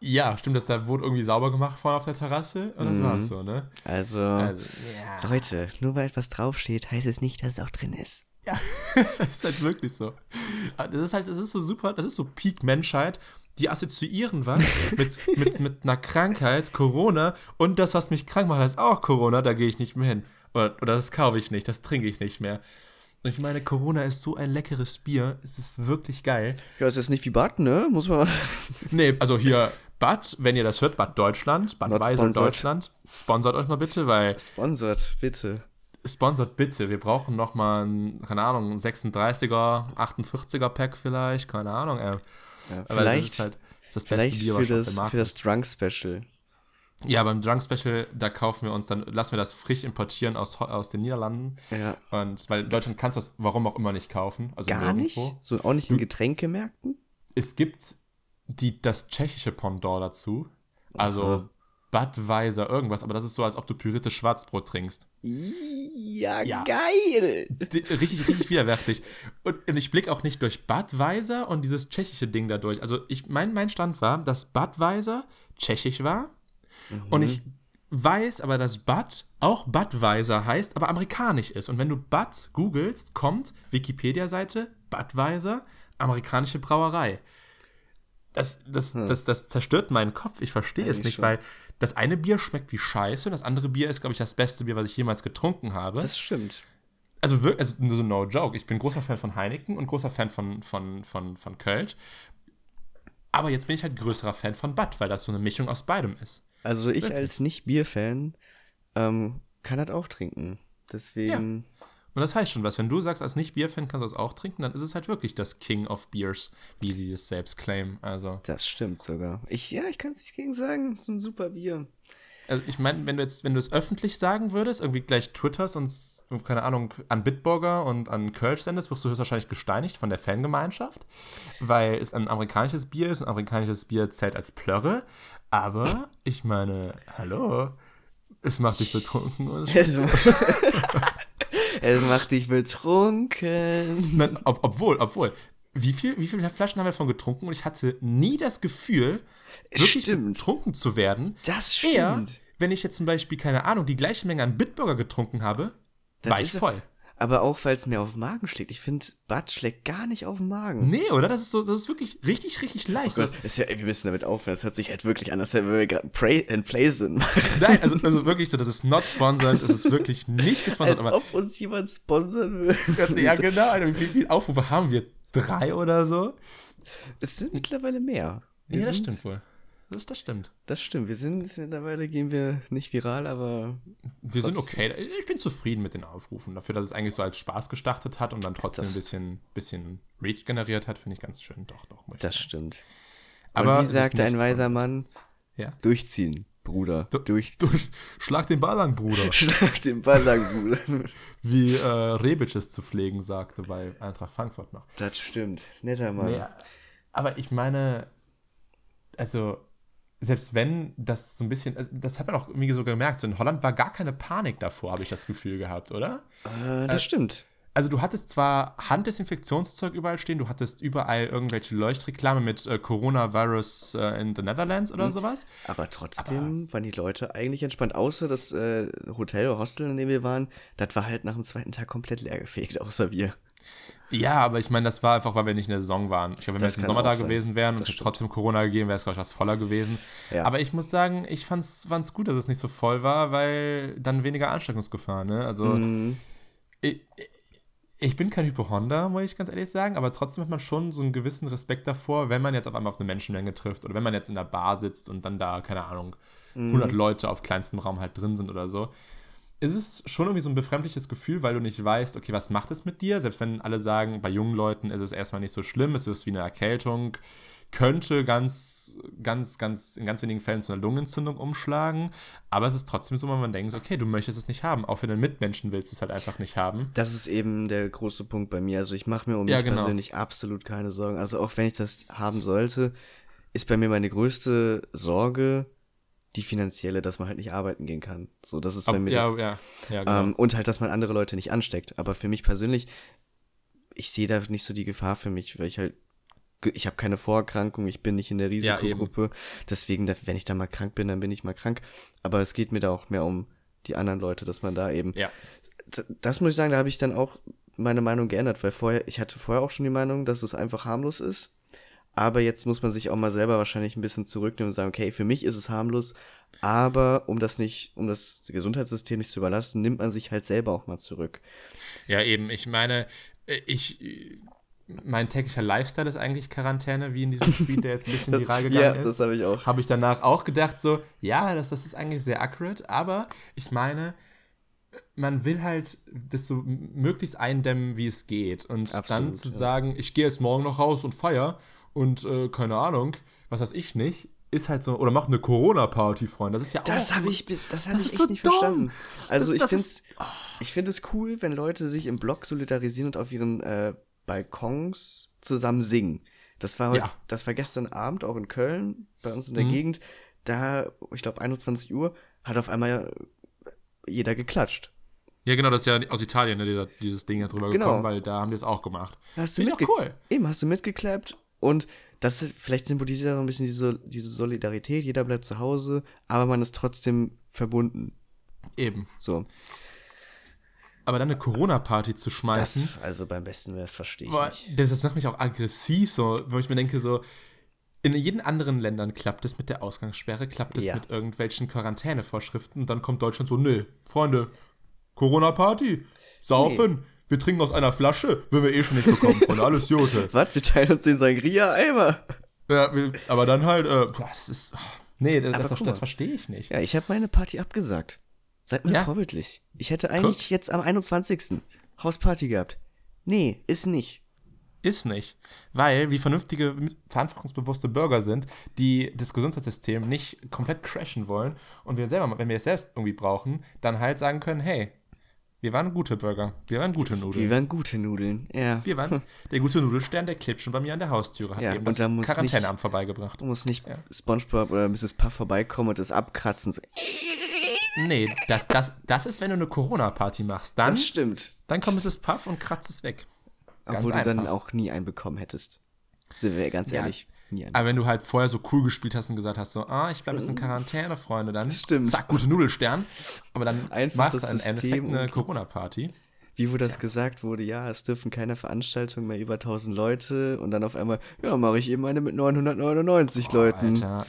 Ja, stimmt, das da wurde irgendwie sauber gemacht vorne auf der Terrasse und das Mhm. war's so, ne? Also, Also, ja. Leute, nur weil etwas draufsteht, heißt es nicht, dass es auch drin ist. Ja, das ist halt wirklich so. Das ist halt, das ist so super, das ist so Peak Menschheit. Die assoziieren was mit, mit, mit einer Krankheit, Corona, und das, was mich krank macht, ist auch Corona, da gehe ich nicht mehr hin. Oder, oder das kaufe ich nicht, das trinke ich nicht mehr. Und ich meine, Corona ist so ein leckeres Bier, es ist wirklich geil. Ja, ist jetzt nicht wie Bad, ne? Muss man. Nee, also hier, Bad, wenn ihr das hört, Bad Deutschland, Bad Not Weiser sponsored. Deutschland, sponsert euch mal bitte, weil Sponsert, bitte. Sponsert bitte. Wir brauchen noch mal ein, keine Ahnung, ein 36er, 48er Pack vielleicht, keine Ahnung. Ey. Ja, Aber das vielleicht, ist halt- Das ist das beste Vielleicht Bier, für was auf das, dem Markt für das. Drunk Special. Ja, beim Drunk Special, da kaufen wir uns dann, lassen wir das frisch importieren aus, aus den Niederlanden. Ja. Und weil in Deutschland kannst du das warum auch immer nicht kaufen. Also Gar nicht? nirgendwo. So auch nicht in Getränkemärkten? Es gibt die, das tschechische Pendant dazu. Also Aha. Budweiser, irgendwas, aber das ist so, als ob du pürierte Schwarzbrot trinkst. Ja, Ja. geil. Richtig, richtig widerwärtig. Und, und ich blicke auch nicht durch Budweiser und dieses tschechische Ding dadurch. Also ich, mein, mein Stand war, dass Budweiser tschechisch war. Und ich weiß aber, dass Bud auch Budweiser heißt, aber amerikanisch ist. Und wenn du Bud googelst, kommt Wikipedia-Seite Budweiser, amerikanische Brauerei. Das, das, das, das zerstört meinen Kopf. Ich verstehe es nicht, schon. weil das eine Bier schmeckt wie Scheiße und das andere Bier ist, glaube ich, das beste Bier, was ich jemals getrunken habe. Das stimmt. Also wirklich, also nur so no joke. Ich bin großer Fan von Heineken und großer Fan von, von, von, von Kölsch. Aber jetzt bin ich halt größerer Fan von Bud, weil das so eine Mischung aus beidem ist. Also ich Wirklich? als Nicht-Bier-Fan ähm, kann das auch trinken. Deswegen, Und das heißt schon was. Wenn du sagst, als Nicht-Bier-Fan kannst du das auch trinken, dann ist es halt wirklich das King of Beers, wie sie es selbst claimen. Also, das stimmt sogar. Ich, ja, ich kann es nicht gegen sagen. Das ist ein super Bier. also ich meine, wenn du jetzt, wenn du es öffentlich sagen würdest, irgendwie gleich twitterst und, keine Ahnung, an Bitburger und an Kölsch sendest, wirst du höchstwahrscheinlich gesteinigt von der Fangemeinschaft, weil es ein amerikanisches Bier ist. Ein amerikanisches Bier zählt als Plörre. Aber ich meine, hallo, es macht dich betrunken und Es, macht dich betrunken. Nein, ob, obwohl, obwohl. Wie, viel, wie viele Flaschen haben wir davon getrunken und ich hatte nie das Gefühl, wirklich Stimmt. betrunken zu werden. Das Eher, stimmt. wenn ich jetzt zum Beispiel, keine Ahnung, die gleiche Menge an Bitburger getrunken habe, Das war ich voll. Aber auch, weil es mir auf den Magen schlägt. Ich finde, Bad schlägt gar nicht auf den Magen. Nee, oder? Das ist so, das ist wirklich richtig, richtig leicht. Das Das, ist ja, wir müssen damit aufhören. Das hört sich halt wirklich an, als wenn wir gerade Pray and Play sind. nein, also, also wirklich so, das ist not sponsored, das ist wirklich nicht gesponsert, als aber ob uns jemand sponsern will. ganz, ja genau, wie viele viel Aufrufe haben wir? Drei oder so? Es sind mittlerweile mehr. Wir Ja, das stimmt wohl. Das, das stimmt. Das stimmt. Wir sind mittlerweile gehen wir nicht viral, aber Wir sind okay. Ich bin zufrieden mit den Aufrufen. Dafür, dass es eigentlich so als Spaß gestartet hat und dann trotzdem ein bisschen, bisschen Reach generiert hat, finde ich ganz schön. Doch, doch. Das sagen. stimmt. Aber Und wie sagte ein weiser. Mann, Ja. durchziehen, Bruder. durchziehen. Durch, schlag den Ball an, Bruder. Schlag den Ball an, Bruder. Wie äh, Rebic es zu pflegen sagte bei Eintracht Frankfurt noch. Das stimmt. Netter Mann. Nee, aber ich meine, also, selbst wenn das so ein bisschen, also das hat man auch irgendwie so gemerkt, so in Holland war gar keine Panik davor, habe ich das Gefühl gehabt, oder? Äh, das stimmt. Also du hattest zwar Handdesinfektionszeug überall stehen, du hattest überall irgendwelche Leuchtreklame mit äh, Coronavirus äh, in the Netherlands oder sowas. Aber trotzdem waren die Leute eigentlich entspannt, außer das äh, Hotel oder Hostel, in dem wir waren. Das war halt nach dem zweiten Tag komplett leergefegt, außer wir. Ja, aber ich meine, das war einfach, weil wir nicht in der Saison waren. Ich glaube, wenn wir jetzt im Sommer da sein. gewesen wären und es hätte trotzdem Corona gegeben, wäre es, glaube ich, was voller gewesen. Ja. Aber ich muss sagen, ich fand es gut, dass es nicht so voll war, weil dann weniger Ansteckungsgefahr, ne? Also, Mhm. ich, ich bin kein Hypochonder, muss ich ganz ehrlich sagen, aber trotzdem hat man schon so einen gewissen Respekt davor, wenn man jetzt auf einmal auf eine Menschenmenge trifft oder wenn man jetzt in der Bar sitzt und dann da, keine Ahnung, Mhm. 100 Leute auf kleinstem Raum halt drin sind oder so. Es ist schon irgendwie so ein befremdliches Gefühl, weil du nicht weißt, okay, was macht es mit dir? Selbst wenn alle sagen, bei jungen Leuten ist es erstmal nicht so schlimm, es ist wie eine Erkältung, könnte ganz, ganz, ganz, in ganz wenigen Fällen zu einer Lungenentzündung umschlagen. Aber es ist trotzdem so, wenn man denkt, okay, du möchtest es nicht haben. Auch für den Mitmenschen willst du es halt einfach nicht haben. Das ist eben der große Punkt bei mir. Also ich mache mir um mich Ja, genau. persönlich absolut keine Sorgen. Also auch wenn ich das haben sollte, ist bei mir meine größte Sorge die finanzielle, dass man halt nicht arbeiten gehen kann. So, das ist bei Ob, mir ja, das, ja, ja, genau. ähm, und halt, dass man andere Leute nicht ansteckt. Aber für mich persönlich, ich sehe da nicht so die Gefahr für mich, weil ich halt, ich habe keine Vorerkrankung, ich bin nicht in der Ja. Risikogruppe. Deswegen, da- wenn ich da mal krank bin, dann bin ich mal krank. Aber es geht mir da auch mehr um die anderen Leute, dass man da eben ja. D- das muss ich sagen, da habe ich dann auch meine Meinung geändert, weil vorher, ich hatte vorher auch schon die Meinung, dass es einfach harmlos ist. Aber jetzt muss man sich auch mal selber wahrscheinlich ein bisschen zurücknehmen und sagen, okay, für mich ist es harmlos, aber um das nicht, um das Gesundheitssystem nicht zu überlasten, nimmt man sich halt selber auch mal zurück. Ja, eben. Ich meine, äh, ich. Mein täglicher Lifestyle ist eigentlich Quarantäne, wie in diesem Tweet, der jetzt ein bisschen viral gegangen ja, ist. das habe ich auch. habe ich danach auch gedacht, so, ja, das, das ist eigentlich sehr accurate, aber ich meine, man will halt das so möglichst eindämmen, wie es geht. Und dann Absolut, zu ja. sagen, ich gehe jetzt morgen noch raus und feier und äh, keine Ahnung, was weiß ich nicht, ist halt so, oder macht eine Corona-Party, Freund. Das ist ja Das auch. habe ich bis, das Das ich ist so nicht dumm. verstanden. Also Das- ich das finde ist- ich finde es cool, wenn Leute sich im Blog solidarisieren und auf ihren äh, Balkons zusammen singen. Das war heute, Ja. das war gestern Abend auch in Köln, bei uns in der Mhm. Gegend. Da, ich glaube 21 Uhr, hat auf einmal jeder geklatscht. Ja, genau, das ist ja aus Italien, ne, dieser, dieses Ding jetzt drüber Genau. gekommen, weil da haben die es auch gemacht. Hast du Finde ich auch cool. Eben, hast du mitgeklappt und das ist- vielleicht symbolisiert auch ein bisschen diese, diese Solidarität. Jeder bleibt zu Hause, aber man ist trotzdem verbunden. Eben. So. Aber dann eine Corona-Party zu Das, schmeißen, also beim besten wäre es, verstehe ich boah, nicht. das, das macht mich auch aggressiv, so, wo ich mir denke, so, in jeden anderen Ländern klappt es mit der Ausgangssperre, klappt es Ja. mit irgendwelchen Quarantänevorschriften und dann kommt Deutschland so, nee, Freunde, Corona-Party, saufen, wir trinken aus einer Flasche, wenn wir eh schon nicht bekommen, Freunde, alles Jote. Was? Wir teilen uns den Sangria-Eimer. Ja, wir, aber dann halt, äh, boah, das ist, oh, nee, das, das, guck das verstehe ich nicht. Ja, ich habe meine Party abgesagt. Seid mir Ja. vorbildlich. Ich hätte eigentlich jetzt am 21. Hausparty gehabt. Nee, ist nicht. Ist nicht. Weil wir vernünftige, verantwortungsbewusste Bürger sind, die das Gesundheitssystem nicht komplett crashen wollen und wir selber, wenn wir es selbst irgendwie brauchen, dann halt sagen können, hey, wir waren gute Bürger, wir waren gute Wir Nudeln. waren gute Nudeln. Ja. Wir waren, der gute Nudelstern, der klebt schon bei mir an der Haustüre, hat Ja, eben und das Quarantäneamt vorbeigebracht. Du musst nicht Spongebob oder Mrs. Puff vorbeikommen und das abkratzen. So. Nee, das, das, das ist, wenn du eine Corona-Party machst. Dann, Das stimmt. dann kommt es Puff und kratzt es weg. Ganz Obwohl du dann einfach. auch nie einen bekommen hättest. Sind wir ganz Ja. ehrlich. Nie einen. Aber wenn du halt vorher so cool gespielt hast und gesagt hast, so, ah, ich bleibe jetzt in Quarantäne, Freunde, dann Stimmt. zack, gute Nudelstern. Aber dann Einfach machst du im Endeffekt eine. Corona-Party. Wie wo das gesagt wurde, ja, es dürfen keine Veranstaltungen mehr über 1000 Leute und dann auf einmal, ja, mache ich eben eine mit 999 Leuten. Alter.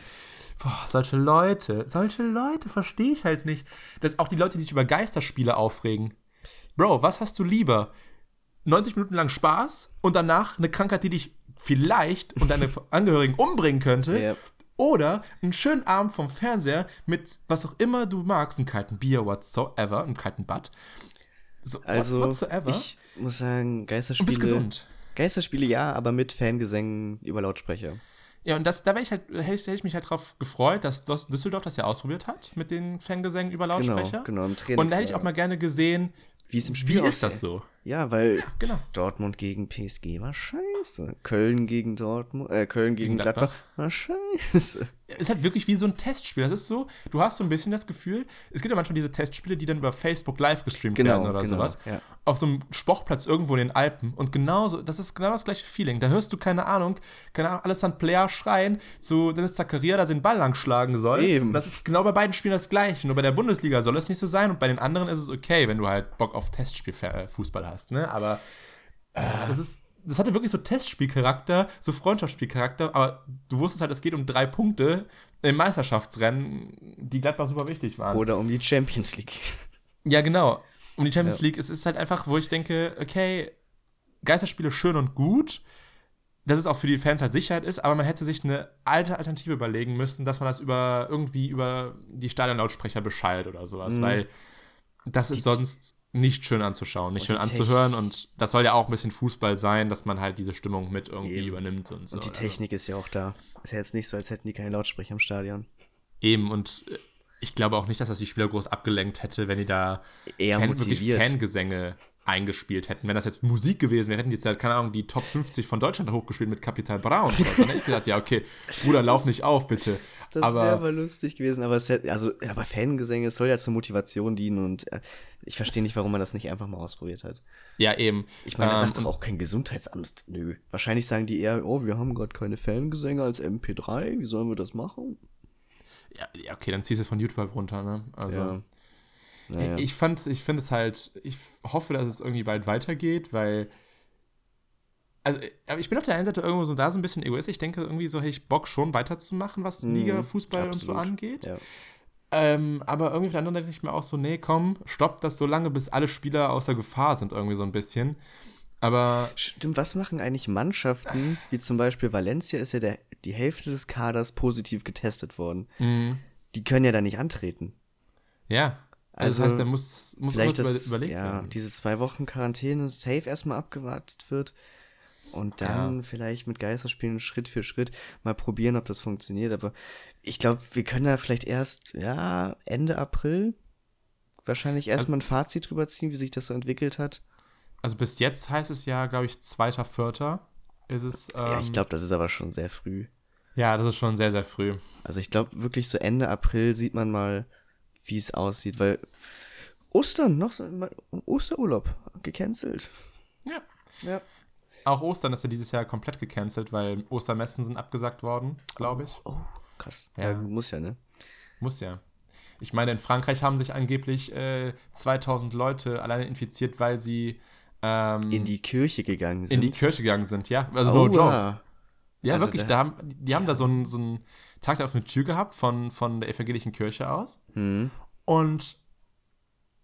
Boah, solche Leute, solche Leute verstehe ich halt nicht. Das, auch die Leute, die sich über Geisterspiele aufregen. Bro, was hast du lieber? 90 Minuten lang Spaß und danach eine Krankheit, die dich vielleicht und deine Angehörigen umbringen könnte? Ja. Oder einen schönen Abend vom Fernseher mit was auch immer du magst, einem kalten Bier, whatsoever, einem kalten Bad. So, Also, whatsoever. ich muss sagen, und Geisterspiele. bist gesund. Geisterspiele ja, aber mit Fangesängen über Lautsprecher. Ja, und das, da wäre ich halt, hätte ich, hätte ich mich halt drauf gefreut, dass Düsseldorf das ja ausprobiert hat mit den Fangesängen über Lautsprecher. genau, im Trainingslager. Und da hätte ich auch mal gerne gesehen, Wie es im wie Spiel ist das so? Ja, weil genau. Dortmund gegen PSG war scheiße. Köln gegen Dortmund, äh, Köln gegen, Gegen Gladbach. Gladbach. war scheiße. Es ist halt wirklich wie so ein Testspiel. Das ist so, du hast so ein bisschen das Gefühl, es gibt ja manchmal diese Testspiele, die dann über Facebook live gestreamt Genau, werden oder genau, sowas. ja. Auf so einem Sportplatz irgendwo in den Alpen. Und genauso, das ist genau das gleiche Feeling. Da hörst du, keine Ahnung, keine Ahnung, Alessandro Player schreien, so Dennis Zakaria da den Ball lang schlagen soll. Eben. Das ist genau bei beiden Spielen das gleiche. Nur bei der Bundesliga soll es nicht so sein und bei den anderen ist es okay, wenn du halt Bock auf Testspiel-Fußball hast, ne? Aber äh, das ist. Das hatte wirklich so Testspielcharakter, so Freundschaftsspielcharakter, aber du wusstest halt, es geht um drei Punkte im Meisterschaftsrennen, die Gladbach super wichtig waren. Oder um die Champions League. Ja, genau. Um die Champions League, es ist halt einfach, wo ich denke, okay, Geisterspiele schön und gut, dass es auch für die Fans halt Sicherheit ist, aber man hätte sich eine alte Alternative überlegen müssen, dass man das über irgendwie über die Stadionlautsprecher beschallt oder sowas, Mhm. weil das ist sonst nicht schön anzuschauen, nicht Und schön anzuhören und das soll ja auch ein bisschen Fußball sein, dass man halt diese Stimmung mit irgendwie Eben. übernimmt und so. Und die Also- Technik ist ja auch da. Ist ja jetzt nicht so, als hätten die keine Lautsprecher im Stadion. Eben, und äh, ich glaube auch nicht, dass das die Spieler groß abgelenkt hätte, wenn die da Eher Fan, wirklich. Fangesänge eingespielt hätten. Wenn das jetzt Musik gewesen wäre, hätten die jetzt, halt, keine Ahnung, die Top 50 von Deutschland hochgespielt mit Capital Bra und sowas. Dann hätte ich gesagt, ja, okay, Bruder, lauf nicht auf, bitte. Das wäre aber aber lustig gewesen, aber es hätte, also, aber Fangesänge, es soll ja zur Motivation dienen und äh, ich verstehe nicht, warum man das nicht einfach mal ausprobiert hat. ja, eben. Ich meine, das Ähm, sagt doch auch kein Gesundheitsamt. Nö. Wahrscheinlich sagen die eher, oh, wir haben gerade keine Fangesänge als MP3, wie sollen wir das machen? ja, ja, okay, dann ziehst du von YouTube halt runter, ne? Also. Ja. Naja. Ich fand, ich finde es halt, ich hoffe, dass es irgendwie bald weitergeht, weil. Also, aber ich bin auf der einen Seite irgendwo so da so ein bisschen egoistisch. Ich denke, irgendwie so hätte ich Bock schon weiterzumachen, was Liga, Fußball und so Mhm. absolut. angeht. ja. Ähm, aber irgendwie auf der anderen Seite denke ich mir auch so, nee, komm, stopp das so lange, bis alle Spieler außer Gefahr sind, irgendwie so ein bisschen. Aber Stimmt, was machen eigentlich Mannschaften, wie zum Beispiel Valencia ist ja der, die Hälfte des Kaders positiv getestet worden. Mhm. Die können ja da nicht antreten. ja, also, Also, das heißt, da muss, muss irgendwas das, über, überlegt ja, werden. diese zwei Wochen Quarantäne safe erstmal abgewartet wird. Und dann ja. vielleicht mit Geisterspielen Schritt für Schritt mal probieren, ob das funktioniert. Aber ich glaube, wir können da vielleicht erst, ja, Ende April wahrscheinlich erstmal also, ein Fazit drüber ziehen, wie sich das so entwickelt hat. Also bis jetzt heißt es ja, glaube ich, zweiter, vierter ist es. Ähm, ja, ich ähm, glaube, das ist aber schon sehr früh. Ja, das ist schon sehr, sehr früh. Also ich glaube, wirklich so Ende April sieht man mal, wie es aussieht, weil Ostern, noch so, Osterurlaub, gecancelt. Ja. Ja. Auch Ostern ist ja dieses Jahr komplett gecancelt, weil Ostermessen sind abgesagt worden, glaube ich. Oh, oh, krass. Ja. ja. muss ja, ne? Muss ja. Ich meine, in Frankreich haben sich angeblich äh, 2000 Leute alleine infiziert, weil sie ähm, in die Kirche gegangen sind. In die Kirche gegangen sind, ja. Also oh, no joke. Ja, also wirklich. Da haben, die haben da so einen, so einen Tag der offenen Tür gehabt von, von der evangelischen Kirche aus. Mhm. Und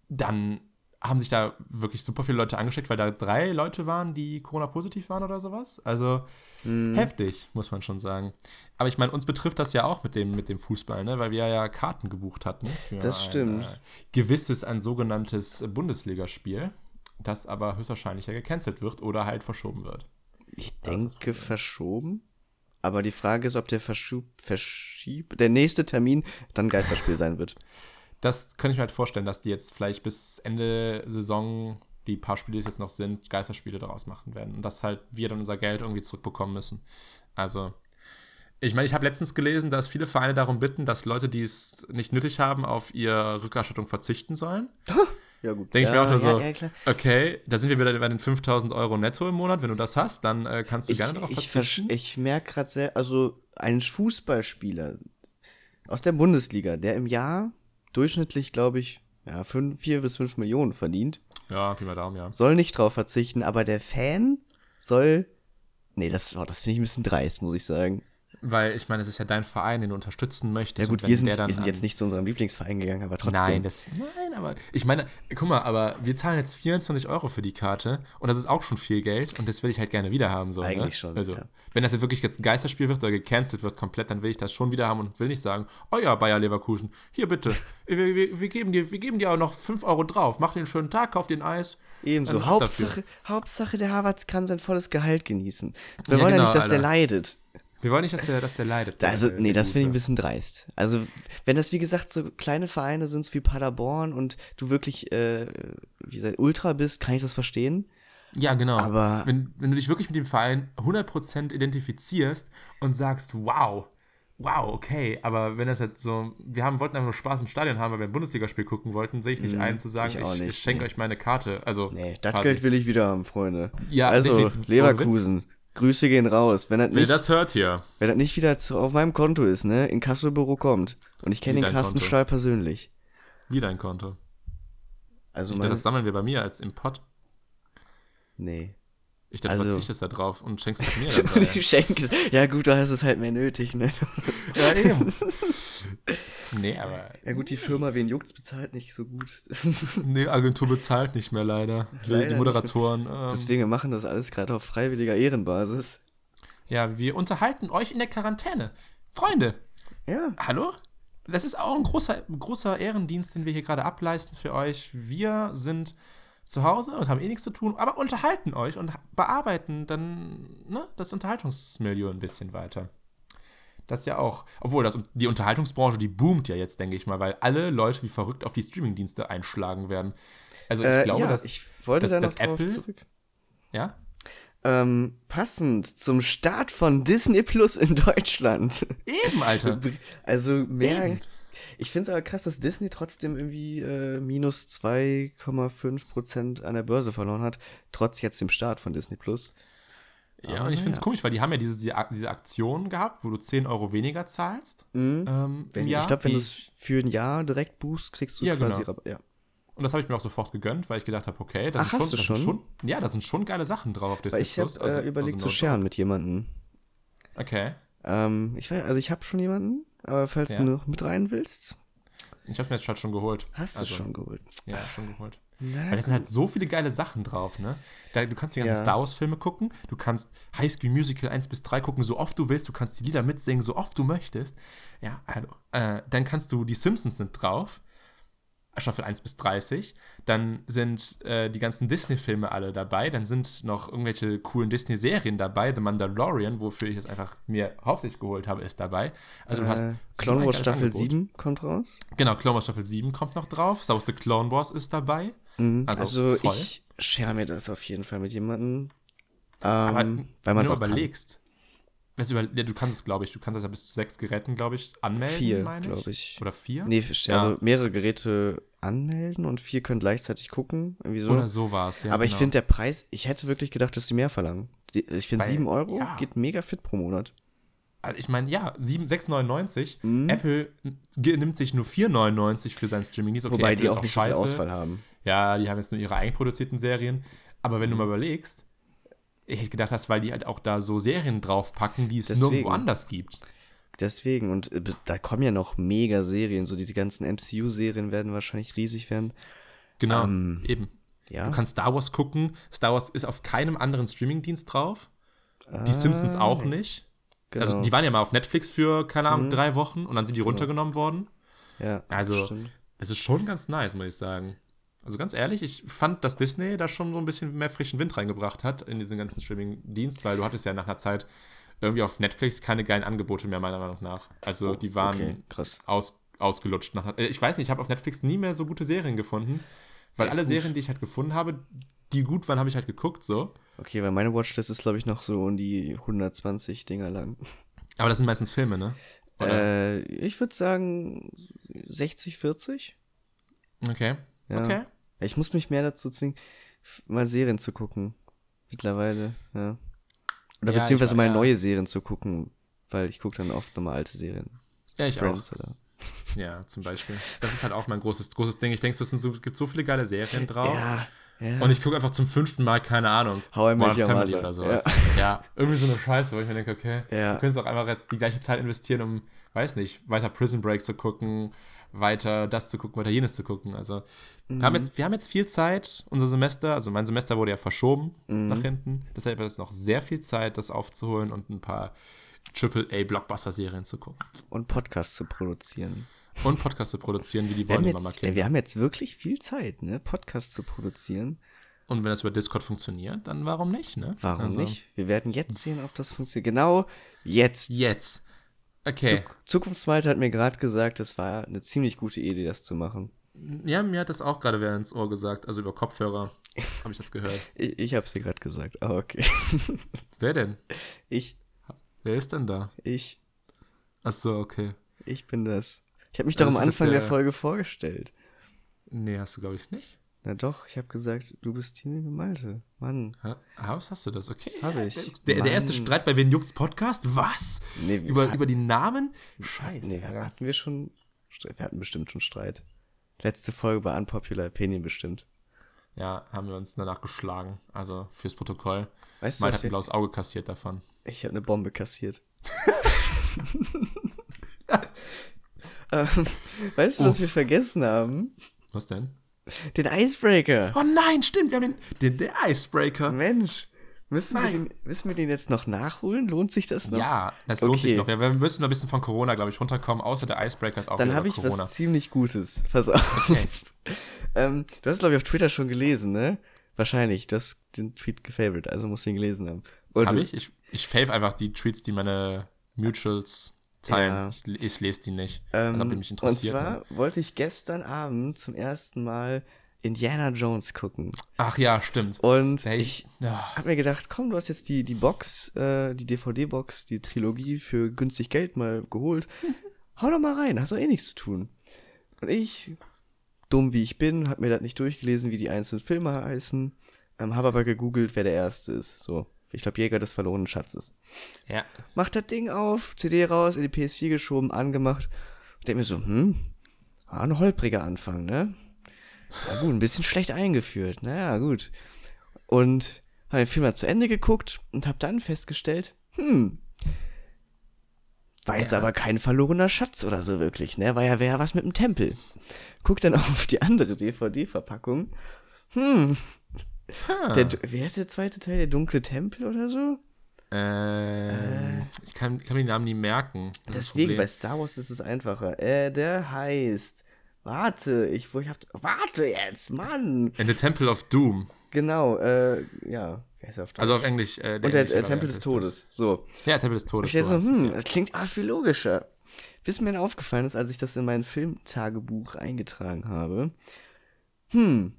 dann haben sich da wirklich super viele Leute angesteckt, weil da drei Leute waren, die Corona-positiv waren oder sowas. Also mhm. heftig, muss man schon sagen. Aber ich meine, uns betrifft das ja auch mit dem, mit dem Fußball, ne? weil wir ja Karten gebucht hatten für das stimmt. ein gewisses, ein sogenanntes Bundesligaspiel, das aber höchstwahrscheinlich ja gecancelt wird oder halt verschoben wird. Ich denke verschoben. Aber die Frage ist, ob der Verschub, Verschieb, der nächste Termin dann Geisterspiel sein wird. Das könnte ich mir halt vorstellen, dass die jetzt vielleicht bis Ende Saison, die paar Spiele, die es jetzt noch sind, Geisterspiele daraus machen werden. Und dass halt wir dann unser Geld irgendwie zurückbekommen müssen. Also, ich meine, ich habe letztens gelesen, dass viele Vereine darum bitten, dass Leute, die es nicht nötig haben, auf ihre Rückerstattung verzichten sollen. Ja, gut. Denke ja, ich mir auch so, ja, ja, okay, da sind wir wieder bei den 5000 Euro netto im Monat. Wenn du das hast, dann äh, kannst du ich, gerne darauf verzichten. Ich, ich merke gerade sehr, also ein Fußballspieler aus der Bundesliga, der im Jahr durchschnittlich, glaube ich, ja, 4 bis 5 Millionen verdient. Ja, Pi mal Daumen, ja. Soll nicht drauf verzichten, aber der Fan soll. Nee, das, oh, das finde ich ein bisschen dreist, muss ich sagen. Weil ich meine, es ist ja dein Verein, den du unterstützen möchtest. Ja gut, wir sind, wir sind jetzt nicht zu unserem Lieblingsverein gegangen, aber trotzdem. Nein, das, nein, aber ich meine, guck mal, aber wir zahlen jetzt 24 Euro für die Karte und das ist auch schon viel Geld und das will ich halt gerne wieder haben. So, ne? Eigentlich ne? schon. Also, ja. wenn das jetzt wirklich jetzt ein Geisterspiel wird oder gecancelt wird komplett, dann will ich das schon wieder haben und will nicht sagen, oh ja, Bayer Leverkusen, hier bitte, wir, wir, wir, geben dir, wir geben dir auch noch 5 Euro drauf, mach dir einen schönen Tag, kauf dir ein Eis. Ebenso. Hauptsache, Hauptsache, der Harvards kann sein volles Gehalt genießen. Wir ja, wollen genau, ja nicht, dass Alter. der leidet. Wir wollen nicht, dass der, dass der leidet. Also, nee, das finde ich ein bisschen dreist. Also, wenn das, wie gesagt, so kleine Vereine sind, wie Paderborn und du wirklich, äh, wie gesagt, Ultra bist, kann ich das verstehen. Ja, genau. Aber. Wenn, wenn du dich wirklich mit dem Verein 100% identifizierst und sagst, wow, wow, okay, aber wenn das jetzt so, wir haben, wollten einfach nur Spaß im Stadion haben, weil wir ein Bundesligaspiel gucken wollten, sehe ich nicht mm, ein zu sagen, ich, ich, ich schenke nee. euch meine Karte. Also, nee, das Geld will ich wieder haben, Freunde. Ja, also, Leverkusen. Grüße gehen raus. Wenn das nicht, das hört hier. Wenn das nicht wieder zu, auf meinem Konto ist, ne, in Kasselbüro kommt. Und ich kenne den Carsten Konto? Stahl persönlich. Wie dein Konto? Also ich dachte, das sammeln wir bei mir als im Pod. Nee. Ich dachte, also, verzichtest da drauf und schenkst es mir dann. ich schenke Ja gut, du hast es halt mehr nötig, ne? ja, eben. nee, aber. Ja gut, die Firma, wen juckt's, bezahlt nicht so gut. nee, Agentur bezahlt nicht mehr, leider. leider die Moderatoren. Ähm, Deswegen wir machen das alles gerade auf freiwilliger Ehrenbasis. Ja, wir unterhalten euch in der Quarantäne. Freunde. Ja. Hallo? Das ist auch ein großer, großer Ehrendienst, den wir hier gerade ableisten für euch. Wir sind zu Hause und haben eh nichts zu tun, aber unterhalten euch und bearbeiten dann ne, das Unterhaltungsmilieu ein bisschen weiter. Das ja auch, obwohl das, die Unterhaltungsbranche, die boomt ja jetzt, denke ich mal, weil alle Leute wie verrückt auf die Streamingdienste einschlagen werden. Also ich äh, glaube, ja, dass, ich wollte dass, da dass Apple. Zurück. Ja? Ähm, passend zum Start von Disney Plus in Deutschland. Eben, Alter. Also mehr. Eben ich finde es aber krass, dass Disney trotzdem irgendwie äh, minus 2,5% an der Börse verloren hat, trotz jetzt dem Start von Disney Plus. Ja, aber und ich finde es ja. komisch, weil die haben ja diese, diese Aktion gehabt, wo du 10 Euro weniger zahlst. Mhm. Ähm, wenn, Jahr, ich glaube, wenn du es für ein Jahr direkt buchst, kriegst du ja, quasi genau. Ja. Und das habe ich mir auch sofort gegönnt, weil ich gedacht habe, okay, das, Ach, sind, schon, das schon? sind schon, ja, da sind schon geile Sachen drauf auf Disney ich Plus. Ich habe also, äh, überlegt also zu scheren mit jemandem. Okay. Ähm, ich weiß, also ich habe schon jemanden, aber falls ja. du noch mit rein willst. Ich habe mir jetzt schon geholt. Hast also, du schon geholt? Ja, schon geholt. Na, Weil da sind halt so viele geile Sachen drauf, ne? Da, du kannst die ganzen ja. Star Wars-Filme gucken, du kannst High School Musical 1 bis 3 gucken, so oft du willst, du kannst die Lieder mitsingen, so oft du möchtest. Ja, also, äh, dann kannst du, die Simpsons sind drauf. Staffel 1 bis 30. Dann sind äh, die ganzen Disney-Filme alle dabei. Dann sind noch irgendwelche coolen Disney-Serien dabei. The Mandalorian, wofür ich es einfach mir hauptsächlich geholt habe, ist dabei. Also du hast. Äh, so Clone Wars Staffel Angebot. 7 kommt raus. Genau, Clone Wars Staffel 7 kommt noch drauf. Star Wars The Clone Wars ist dabei. Also, Also, voll. ich share mir das auf jeden Fall mit jemandem. Aber Ähm, weil wenn man es du auch kann. Über, ja, du kannst es, glaube ich, du kannst das ja bis zu sechs Geräten, glaube ich, anmelden, Vier, meine ich. glaube ich. Oder vier? Nee, Ja. also mehrere Geräte anmelden und vier können gleichzeitig gucken. Irgendwie so. Oder so war es, ja. Aber ich genau. finde, der Preis, ich hätte wirklich gedacht, dass sie mehr verlangen. Die- Ich finde, 7 Euro ja. geht mega fit pro Monat. Also ich meine, ja, 7, 6,99. Mhm. Apple nimmt sich nur 4,99 für sein Streaming-Dienst. Okay, Wobei Apple die ist auch nicht scheiße. Auswahl haben. Ja, die haben jetzt nur ihre eigenproduzierten Serien. Aber Mhm. wenn du mal überlegst, ich hätte gedacht, dass weil die halt auch da so Serien draufpacken, die es Deswegen. nirgendwo anders gibt. Deswegen, und äh, da kommen ja noch mega Serien. So diese ganzen MCU-Serien werden wahrscheinlich riesig werden. Genau, Ähm, eben. Ja. Du kannst Star Wars gucken. Star Wars ist auf keinem anderen Streamingdienst drauf. Die Simpsons auch nicht. Ah, Genau. Mhm. Also die waren ja mal auf Netflix für, keine Ahnung, drei Wochen und dann sind die runtergenommen worden. ja, Also, es ist schon ganz nice, muss ich sagen. Also ganz ehrlich, ich fand, dass Disney da schon so ein bisschen mehr frischen Wind reingebracht hat in diesen ganzen Streaming-Dienst, weil du hattest ja nach einer Zeit irgendwie auf Netflix keine geilen Angebote mehr, meiner Meinung nach. Also die waren okay, krass. aus, ausgelutscht. Nach, äh, ich weiß nicht, ich habe auf Netflix nie mehr so gute Serien gefunden, weil alle Serien, die ich halt gefunden habe, die gut waren, habe ich halt geguckt, so. Okay, weil meine Watchlist ist, glaube ich, noch so um die 120 Dinger lang. Aber das sind meistens Filme, ne? Äh, ich würde sagen 60, 40. okay. Ja. Okay. Ich muss mich mehr dazu zwingen, mal Serien zu gucken. Mittlerweile, ja. Oder Ja, beziehungsweise ich- mal ja. neue Serien zu gucken, weil ich gucke dann oft nochmal alte Serien. Ja, ich Friends, auch. oder? Ja, zum Beispiel. Das ist halt auch mein großes, großes Ding. Ich denke, es so, gibt so viele geile Serien drauf. Ja, ja. Und ich gucke einfach zum fünften Mal, keine Ahnung, How Modern Family Mother. oder sowas. Ja. irgendwie so eine Scheiße, wo ich mir denke, okay, Ja. du könntest auch einfach jetzt die gleiche Zeit investieren, um, weiß nicht, weiter Prison Break zu gucken, weiter das zu gucken, weiter jenes zu gucken. Also, wir, haben jetzt, wir haben jetzt viel Zeit, unser Semester, also mein Semester wurde ja verschoben nach hinten. Deshalb ist noch sehr viel Zeit, das aufzuholen und ein paar AAA-Blockbuster-Serien zu gucken. Und Podcasts zu produzieren. Und Podcasts zu produzieren, wie die wollen, Mama Kinder. wir haben jetzt wirklich viel Zeit, ne? Podcasts zu produzieren. Und wenn das über Discord funktioniert, dann warum nicht, ne? Warum Also, nicht? Wir werden jetzt sehen, ob das funktioniert. Genau jetzt. Jetzt. Okay. Zuk Zukunftsmalte hat mir gerade gesagt, das war eine ziemlich gute Idee, das zu machen. Ja, mir hat das auch gerade wer ins Ohr gesagt, also über Kopfhörer habe ich das gehört. Ich, ich habe es dir gerade gesagt. Ah, okay. Wer denn? Ich, Wer ist denn da? ich, Ach so, okay. ich bin das. Ich habe mich doch am Anfang der, der- Folge vorgestellt. Nee, hast du glaube ich nicht. Na doch, ich habe gesagt, du bist Team Malte. Mann. Ha- Haus hast du das? Okay. Hab ich. Der, der erste. Streit bei Wen Juckt's Podcast? Was? Nee, über, hatten- über die Namen? Scheiße. Nee, hatten wir schon. Wir hatten bestimmt schon Streit. Letzte Folge war Unpopular Opinion bestimmt. Ja, haben wir uns danach geschlagen. Also fürs Protokoll. Weißt du, Mal was hat ein blaues Auge kassiert davon. ich habe eine Bombe kassiert. ähm, weißt du, was Uff. wir vergessen haben? Was denn? Den Icebreaker. Oh nein, stimmt, wir haben den, den, den Icebreaker. Mensch, müssen wir, den, müssen wir den jetzt noch nachholen? Lohnt sich das noch? Ja, das lohnt sich Okay. noch. Wir, wir müssen noch ein bisschen von Corona, glaube ich, runterkommen, außer der Icebreaker ist auch Dann habe ich Corona. was ziemlich Gutes. Pass auf. Okay. ähm, du hast, glaube ich, auf Twitter schon gelesen, ne? Wahrscheinlich. Du hast den Tweet gefavorit, also musst du ihn gelesen haben. Habe ich? Ich, ich fave einfach die Tweets, die meine Mutuals teilen. Ja. Ich, lese die nicht. Ähm, also, ob die mich und interessiert. zwar ne? wollte ich gestern Abend zum ersten Mal Indiana Jones gucken. Ach ja, stimmt. Und Da ich ja, hab mir gedacht, komm, du hast jetzt die, die Box, äh, die DVD-Box, die Trilogie für günstig Geld mal geholt. Hau doch mal rein, hast doch eh nichts zu tun. Und ich, dumm wie ich bin, hab mir das nicht durchgelesen, wie die einzelnen Filme heißen, ähm, habe aber gegoogelt, wer der erste ist. So, ich glaube, Jäger des verlorenen Schatzes. ja. Macht das Ding auf, CD raus, in die PS4 geschoben, angemacht. Und denk mir so, hm, war ein holpriger Anfang, ne? Ja gut, ein bisschen schlecht eingeführt, naja, gut. Und habe den Film mal zu Ende geguckt und habe dann festgestellt, hm, war jetzt Ja. aber kein verlorener Schatz oder so wirklich, ne? War ja wer was mit dem Tempel. Guck dann auf die andere DVD-Verpackung. Hm, Ah. der, wie heißt der zweite Teil? Der dunkle Tempel oder so? Ähm, ich kann, kann mir den Namen nie merken. Deswegen, bei. Star Wars ist es einfacher. Äh, der heißt Warte, ich, wo ich hab, warte jetzt, Mann. In the Temple of Doom. Genau, äh, ja. Wer ist auf? Also auf Englisch. Äh, Und der äh, Tempel des Todes. So. Das. Ja, Tempel des Todes. Ich so, es, hm, das klingt auch viel logischer. Bis mir dann aufgefallen ist, als ich das in mein Filmtagebuch eingetragen habe. Hm,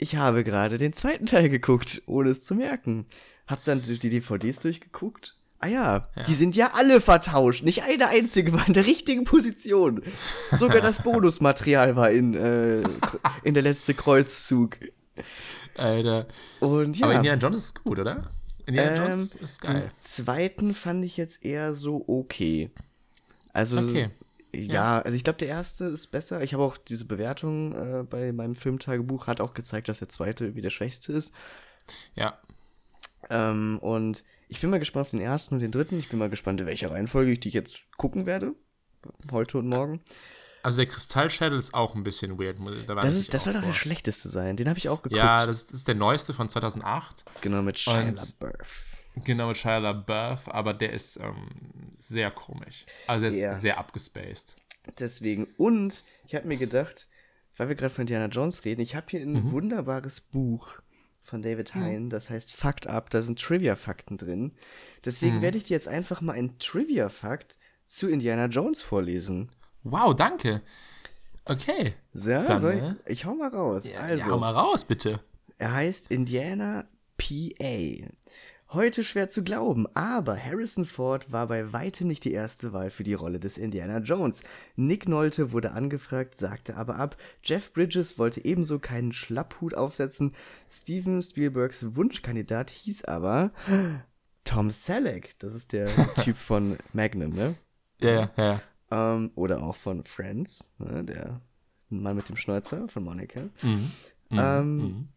ich habe gerade den zweiten Teil geguckt, ohne es zu merken. Hab dann die DVDs durchgeguckt. Ah ja, die sind ja alle vertauscht. Nicht eine einzige war in der richtigen Position. Sogar das Bonusmaterial war in, äh, in der letzte Kreuzzug. Alter. Und ja. Aber Indiana Jones ist gut, oder? Indiana Ähm, Jones ist geil. Den zweiten fand ich jetzt eher so okay. Also, Okay. Ja, also ich glaube, der erste ist besser. Ich habe auch diese Bewertung äh, bei meinem Filmtagebuch, hat auch gezeigt, dass der zweite irgendwie der schwächste ist. Ja. Ähm, und ich bin mal gespannt auf den ersten und den dritten. Ich bin mal gespannt, in welcher Reihenfolge ich die jetzt gucken werde. Heute und morgen. Also der Kristallschädel ist auch ein bisschen weird. Da Das, ist, das soll doch der schlechteste sein. Den habe ich auch geguckt. Ja, das, ist der neueste von 2008. genau, mit Shia LaBeouf. Genau mit Shia LaBeouf, aber der ist ähm, sehr komisch. Also der ist Ja. sehr abgespaced. Deswegen. Und ich habe mir gedacht, weil wir gerade von Indiana Jones reden, ich habe hier ein Mhm. wunderbares Buch von David Hein, das heißt Fakt Up, da sind Trivia-Fakten drin. Deswegen Mhm. werde ich dir jetzt einfach mal einen Trivia-Fakt zu Indiana Jones vorlesen. Wow, danke. Okay. Ja, Dann, soll ne? ich, ich hau mal raus. also, Ja, hau mal raus, bitte. er heißt Indiana PA. Heute schwer zu glauben, aber Harrison Ford war bei weitem nicht die erste Wahl für die Rolle des Indiana Jones. Nick Nolte wurde angefragt, sagte aber ab. Jeff Bridges wollte ebenso keinen Schlapphut aufsetzen. Steven Spielbergs Wunschkandidat hieß aber Tom Selleck. Das ist der Typ von Magnum, ne? Ja, ja, ja. Ähm, oder auch von Friends, ne? der Mann mit dem Schnäuzer von Monica. Ähm,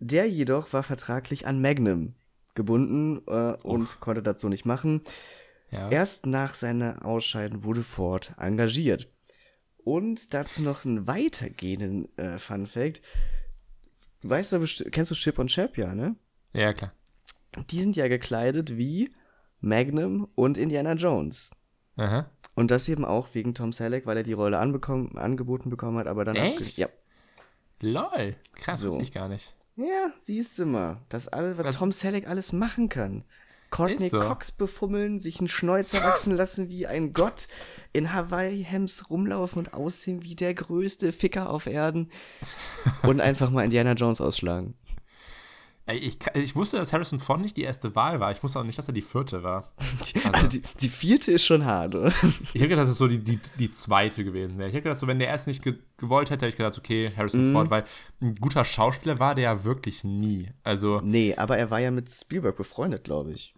Der jedoch war vertraglich an Magnum gebunden äh, und konnte das so nicht machen. ja. Erst nach seiner Ausscheiden wurde Ford engagiert. Und dazu noch einen weitergehenden äh, Fun Fact. Weißt du, kennst du Chip und Chap, ja, ne? Ja, klar. Die sind ja gekleidet wie Magnum und Indiana Jones. Aha. Und das eben auch wegen Tom Selleck, weil er die Rolle anbekommen, angeboten bekommen hat, aber dann Echt? Ja. Lol. Krass, So. ich gar nicht. Ja, siehst du mal, das alles, was Was- Tom Selleck alles machen kann. Courtney so. Cox befummeln, sich einen Schnäuzer wachsen lassen wie ein Gott, in Hawaii-Hems rumlaufen und aussehen wie der größte Ficker auf Erden und einfach mal Indiana Jones ausschlagen. Ich, ich wusste, dass Harrison Ford nicht die erste Wahl war. Ich wusste auch nicht, dass er die vierte war. Also die, die vierte ist schon hart, oder? Ich hätte gedacht, dass es so die, die, die zweite gewesen wäre. Ich hätte gedacht, so, wenn der erst nicht ge gewollt hätte, hätte ich gedacht, okay, Harrison Ford, weil ein guter Schauspieler war der ja wirklich nie. Also, Nee, aber er war ja mit Spielberg befreundet, glaube ich.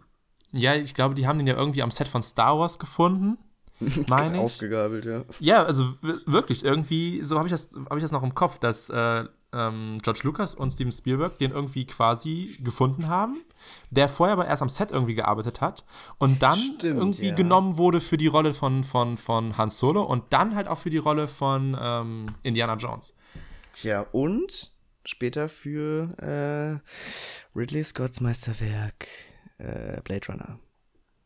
ja, ich glaube, die haben den ja irgendwie am Set von Star Wars gefunden. Meine ich. Aufgegabelt, ja. Ja, also wirklich, irgendwie, so habe ich, das- hab ich das noch im Kopf, dass äh, ähm, George Lucas und Steven Spielberg den irgendwie quasi gefunden haben, der vorher aber erst am Set irgendwie gearbeitet hat und dann Stimmt, irgendwie ja. genommen wurde für die Rolle von, von, von Han Solo und dann halt auch für die Rolle von ähm, Indiana Jones. Tja, und später für äh, Ridley Scotts Meisterwerk äh, Blade Runner.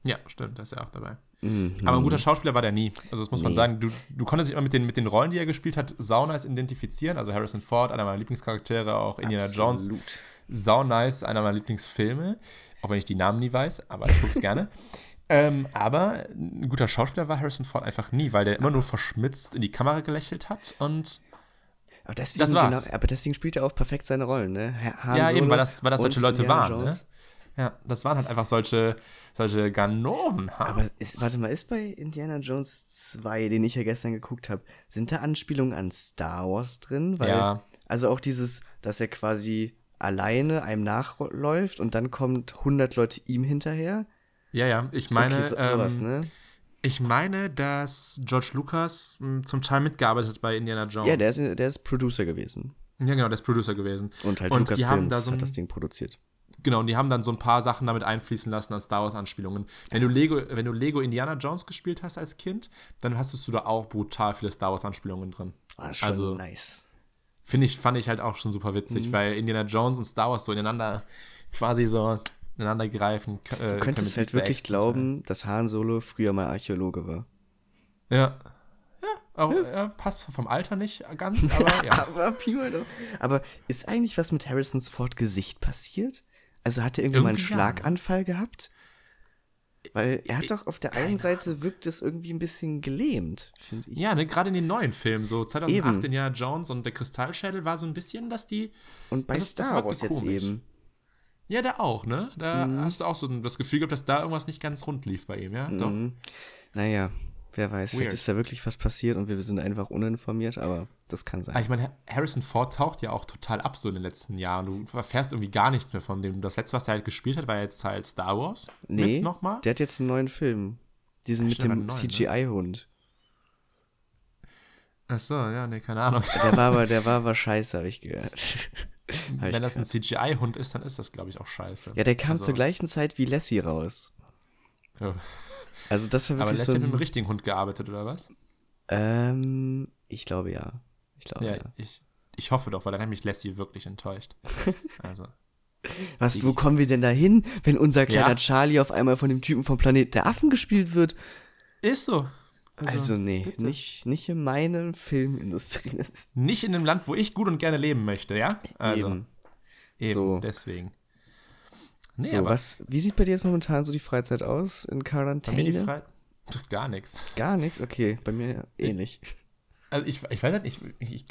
Ja, stimmt, da ist er auch dabei. Mhm. Aber ein guter Schauspieler war der nie. Also das muss man sagen. Du, du konntest dich immer mit den, mit den Rollen, die er gespielt hat, sau nice identifizieren. Also Harrison Ford, einer meiner Lieblingscharaktere, auch Indiana Jones, Absolut. sau nice, einer meiner Lieblingsfilme. Auch wenn ich die Namen nie weiß, aber ich guck's gerne. Ähm, aber ein guter Schauspieler war Harrison Ford einfach nie, weil der immer nur verschmitzt in die Kamera gelächelt hat und Aber deswegen, Das war's. Genau, aber deswegen spielt er auch perfekt seine Rollen, ne? Han ja, eben, Solo weil das, weil das solche Leute Indiana waren, ne? Ja, das waren halt einfach solche, solche Ganoven. Aber ist, warte mal, ist bei Indiana Jones 2, den ich ja gestern geguckt habe, sind da Anspielungen an Star Wars drin? Weil, Ja. Also auch dieses, dass er quasi alleine einem nachläuft und dann kommt 100 Leute ihm hinterher. Ja, ja, ich meine, okay, so, sowas, ähm, ne? ich meine, dass George Lucas m, zum Teil mitgearbeitet hat bei Indiana Jones. Ja, der ist, der ist Producer gewesen. Ja, genau, der ist Producer gewesen. Und halt und Lucas die haben da so hat ein, das Ding produziert. Genau, und die haben dann so ein paar Sachen damit einfließen lassen als Star Wars Anspielungen. Wenn du Lego, wenn du Lego Indiana Jones gespielt hast als Kind, dann hast du da auch brutal viele Star Wars Anspielungen drin. Ah, schon Also- nice. Finde ich, fand ich halt auch schon super Mhm. witzig, weil Indiana Jones und Star Wars so ineinander quasi so ineinander greifen. Äh, Du könntest halt wirklich Teil. glauben, dass Han Solo früher mal Archäologe war. Ja. Ja, Auch, ja. passt vom Alter nicht ganz, aber ja. aber, aber ist eigentlich was mit Harrisons Ford Gesicht passiert? Also hat er irgendwann mal einen Irgendwie ja, ne? Schlaganfall gehabt? Weil er hat doch auf der einen keine Seite wirkt es irgendwie ein bisschen gelähmt, finde ich. Ja, ne, gerade in den neuen Filmen, so 2008 Eben. Indiana Jones und der Kristallschädel war so ein bisschen, dass die. Und bei das Star Wars jetzt komisch. eben. Ja, da auch, ne? Da Mhm. hast du auch so das Gefühl gehabt, dass da irgendwas nicht ganz rund lief bei ihm, ja? Doch. Mhm. Naja, wer weiß, vielleicht Weird. ist da wirklich was passiert und wir sind einfach uninformiert, aber das kann sein. Aber ich meine, Harrison Ford taucht ja auch total ab so in den letzten Jahren. Du erfährst irgendwie gar nichts mehr von dem. Das letzte, was er halt gespielt hat, war jetzt halt Star Wars. nee, nochmal. der hat jetzt einen neuen Film. Diesen mit dem neuen, ne? CGI-Hund. Achso, ja, nee, keine Ahnung. Der war aber, der war aber scheiße, habe ich gehört. Hab ich Wenn das ein gehört. CGI-Hund ist, dann ist das, glaube ich, auch scheiße. ja, der kam Also, zur gleichen Zeit wie Lassie raus. Ja. Also das war Aber wirklich Lassie so hat mit dem ein, richtigen Hund gearbeitet, oder was? ähm, ich glaube ja. Ich glaube Ja, ja. ich, ich hoffe doch, weil dann hat mich Lassie wirklich enttäuscht. Also. Was, wo kommen wir denn da hin, wenn unser kleiner Ja. Charlie auf einmal von dem Typen vom Planet der Affen gespielt wird? Ist so. Also, nee, bitte. nicht, nicht in meiner Filmindustrie. Nicht in dem Land, wo ich gut und gerne leben möchte, ja? Also, Eben. eben, So. deswegen. Nee, so, aber was, wie sieht bei dir jetzt momentan so die Freizeit aus in bei Quarantäne? mir die Frei Pff, Gar nichts. Gar nichts? Okay, bei mir ähnlich. Also ich, ich weiß halt nicht, ich, ich,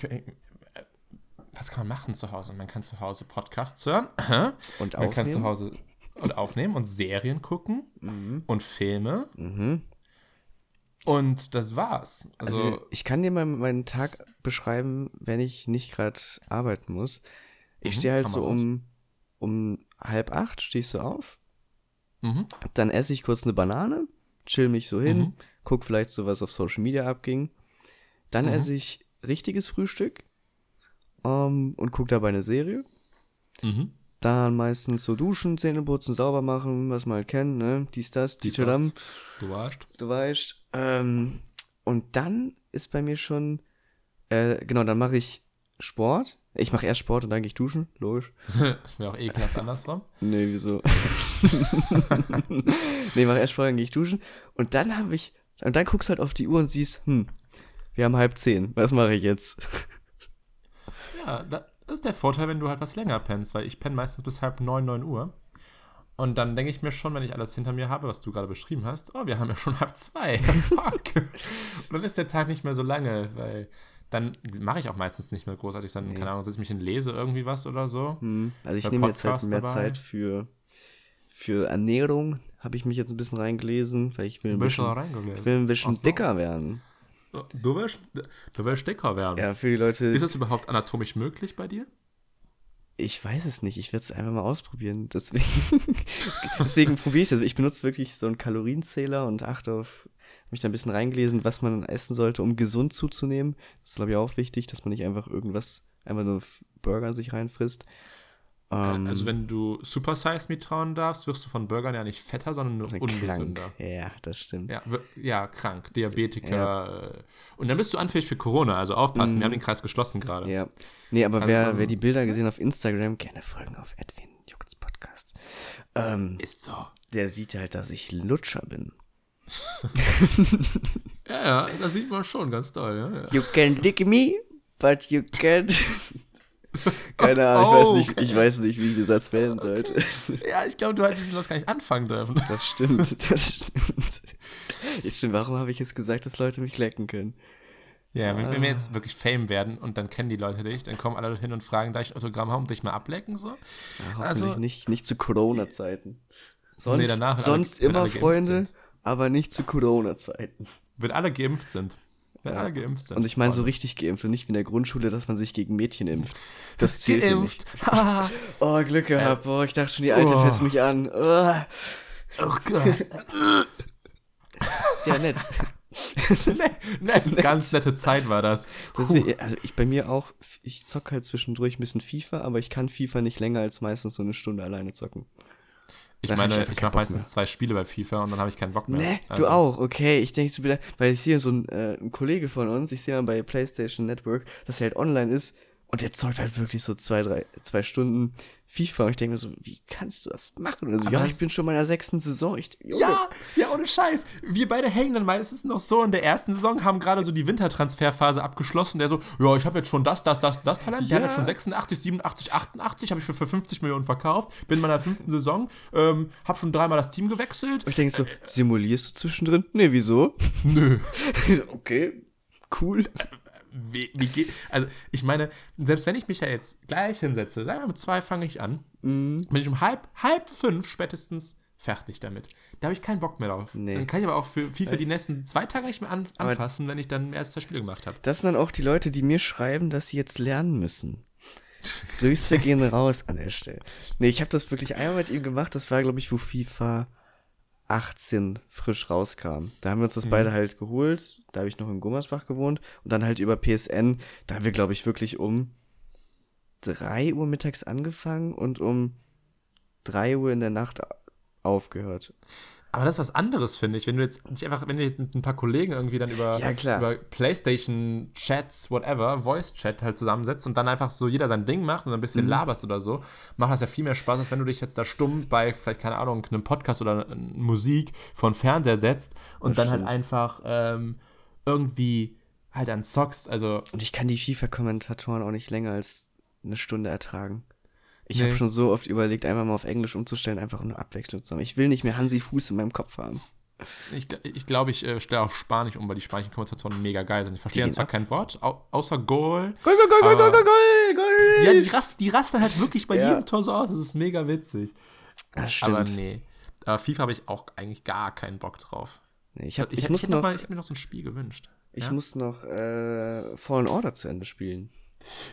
was kann man machen zu Hause? Man kann zu Hause Podcasts hören. Und Man kann zu aufnehmen? Hause und aufnehmen und Serien gucken und Filme. Und das war's. Also, Also, ich kann dir mal meinen Tag beschreiben, wenn ich nicht gerade arbeiten muss. Ich Mhm, stehe halt so um, um halb acht, stehst du auf. mhm. Dann esse ich kurz eine Banane, chill mich so hin, Mhm. guck vielleicht so, was auf Social Media abging. Dann Mhm. esse ich richtiges Frühstück ähm, und guck dabei eine Serie. Mhm. Dann meistens so duschen, Zähne putzen, sauber machen, was man halt kennt, ne? Dies, das, die Dies, das. Du warst. du weißt. Ähm, und dann ist bei mir schon, äh, genau, dann mache ich Sport. Ich mache erst Sport und dann gehe ich duschen, logisch. Wäre auch ekelhaft andersrum. Nee, wieso? nee, mach erst Sport, dann gehe ich duschen. Und dann habe ich, und dann guckst du halt auf die Uhr und siehst, hm, wir haben halb zehn, was mache ich jetzt? Ja, da- das ist der Vorteil, wenn du halt was länger pennst, weil ich penne meistens bis halb neun, neun Uhr. Und dann denke ich mir schon, wenn ich alles hinter mir habe, was du gerade beschrieben hast, oh, wir haben ja schon halb zwei. Fuck. Und dann ist der Tag nicht mehr so lange, weil dann mache ich auch meistens nicht mehr großartig. Dann, keine Ahnung, setze ich mich hin, lese irgendwie was oder so. Hm, also ich nehme jetzt halt mehr dabei. Zeit für, für Ernährung, habe ich mich jetzt ein bisschen reingelesen, weil ich will ein bisschen ich will ein bisschen so. dicker werden. Du willst, du willst dicker werden. Ja, für die Leute, Ist das überhaupt anatomisch möglich bei dir? ich weiß es nicht, ich werde es einfach mal ausprobieren, deswegen, deswegen probiere ich es. Also ich benutze wirklich so einen Kalorienzähler und achte auf, mich da ein bisschen reingelesen, was man essen sollte, um gesund zuzunehmen. Das ist, glaube ich, auch wichtig, dass man nicht einfach irgendwas, einfach nur Burger sich reinfrisst. Ähm, Also wenn du Super Size Me trauen darfst, wirst du von Burgern ja nicht fetter, sondern nur ungesünder. krank. Ja, das stimmt. Ja, ja, krank, Diabetiker. äh, Und dann bist du anfällig für Corona, also aufpassen, wir haben den Kreis geschlossen gerade. Mhm. Ja. Nee, aber Also, wer, ähm, wer die Bilder gesehen auf Instagram, gerne folgen auf Edwin Juckens Podcast. Ähm, Ist so. der sieht halt, dass ich Lutscher bin. Ja, ja, das sieht man schon ganz toll. Ja, ja. You can lick me, but you can't. Keine Ahnung, ich Oh. weiß nicht, ich weiß nicht, wie ich den Satz wählen sollte. ja ich glaube, du hättest das gar nicht anfangen dürfen. Das stimmt, das stimmt. Ist stimmt, warum habe ich jetzt gesagt, dass Leute mich lecken können? Ja, wenn, wenn wir jetzt wirklich Fame werden und dann kennen die Leute dich, dann kommen alle hin und fragen, darf ich Autogramm haben und dich mal ablecken? So? Ja, hoffentlich Also- nicht, nicht zu Corona-Zeiten. Sonst, Nee, danach, alle- sonst immer alle geimpft Freunde. Aber nicht zu Corona-Zeiten. Wenn alle geimpft sind. Wenn Ja. alle geimpft sind. Und ich meine so richtig geimpft und nicht wie in der Grundschule, dass man sich gegen Mädchen impft. Das zählt nicht. Geimpft. Haha. Oh, Glück gehabt. Boah, ich dachte schon, die Alte Oh. fässt mich an. Oh. oh Gott. Ja, nett. nee, nee, ganz nette Zeit war das. Deswegen, also ich bei mir auch, ich zock halt zwischendurch ein bisschen FIFA, aber ich kann FIFA nicht länger als meistens so eine Stunde alleine zocken. Ich Da hab ich meine, ich keinen mache meistens zwei Spiele bei FIFA und dann habe ich keinen Bock mehr. Ne, Also, du auch, okay. Ich denke so wieder, weil ich sehe so ein, äh, Kollege von uns, ich sehe mal bei PlayStation Network, dass er halt online ist Und der zockt halt wirklich so zwei, drei, zwei Stunden FIFA. Und ich denke mir so, wie kannst du das machen? Und er so, ja, ich bin schon in meiner sechsten Saison. Ich. Ja, ja, ohne Scheiß. Wir beide hängen dann meistens noch so in der ersten Saison, haben gerade so die Wintertransferphase abgeschlossen. Der so, ja, ich habe jetzt schon das, das, das, das Talent. Der hat Ja. jetzt schon 86, 87, 88, habe ich für, für 50 Millionen verkauft. Bin in meiner fünften Saison, ähm, habe schon dreimal das Team gewechselt. Und ich denke so, simulierst du zwischendrin? Nee, wieso? Nö. okay, cool. Wie, wie geht, also ich meine, selbst wenn ich mich ja jetzt gleich hinsetze, sagen wir mit zwei fange ich an, Mhm. bin ich um halb, halb fünf spätestens fertig damit. Da habe ich keinen Bock mehr drauf. Nee. Dann kann ich aber auch für FIFA die nächsten zwei Tage nicht mehr an, anfassen, wenn ich dann erst zwei Spiele gemacht habe. Das sind dann auch die Leute, die mir schreiben, dass sie jetzt lernen müssen. Grüße gehen raus an der Stelle. Nee, ich habe das wirklich einmal mit ihm gemacht. Das war, glaube ich, wo FIFA 18 frisch rauskam. Da haben wir uns das beide halt geholt. Da habe ich noch in Gummersbach gewohnt. Und dann halt über PSN. Da haben wir, glaube ich, wirklich um 3 Uhr mittags angefangen und um 3 Uhr in der Nacht aufgehört. Aber das ist was anderes, finde ich. Wenn du jetzt nicht einfach, wenn du jetzt mit ein paar Kollegen irgendwie dann über, Ja, über Playstation-Chats, whatever, Voice-Chat halt zusammensetzt und dann einfach so jeder sein Ding macht und ein Mhm. bisschen laberst oder so, macht das ja viel mehr Spaß, als wenn du dich jetzt da stumm bei, vielleicht, keine Ahnung, einem Podcast oder äh, Musik von Fernseher setzt und dann halt einfach ähm, irgendwie halt dann zockst. Also, Und ich kann die FIFA-Kommentatoren auch nicht länger als eine Stunde ertragen. Ich Nee. habe schon so oft überlegt, einfach mal auf Englisch umzustellen, einfach nur Abwechslung zu haben. Ich will nicht mehr Hansi Fuß in meinem Kopf haben. ich glaube, ich, glaub, ich äh, stelle auf Spanisch um, weil die spanischen Kommentatoren mega geil sind. Ich verstehe zwar gehen kein Wort, au außer Goal. Goal, Goal, Goal, Goal, Goal, Goal, Goal! Ja, die, rast, die rasten halt wirklich bei Ja. jedem Tor so aus. Das ist mega witzig. Das stimmt. Aber nee. Aber FIFA habe ich auch eigentlich gar keinen Bock drauf. Nee, ich, hab, Ich, ich, ich, muss hätte noch noch, mal, ich hab mir noch so ein Spiel gewünscht. ich ja? muss noch äh, Fallen Order zu Ende spielen.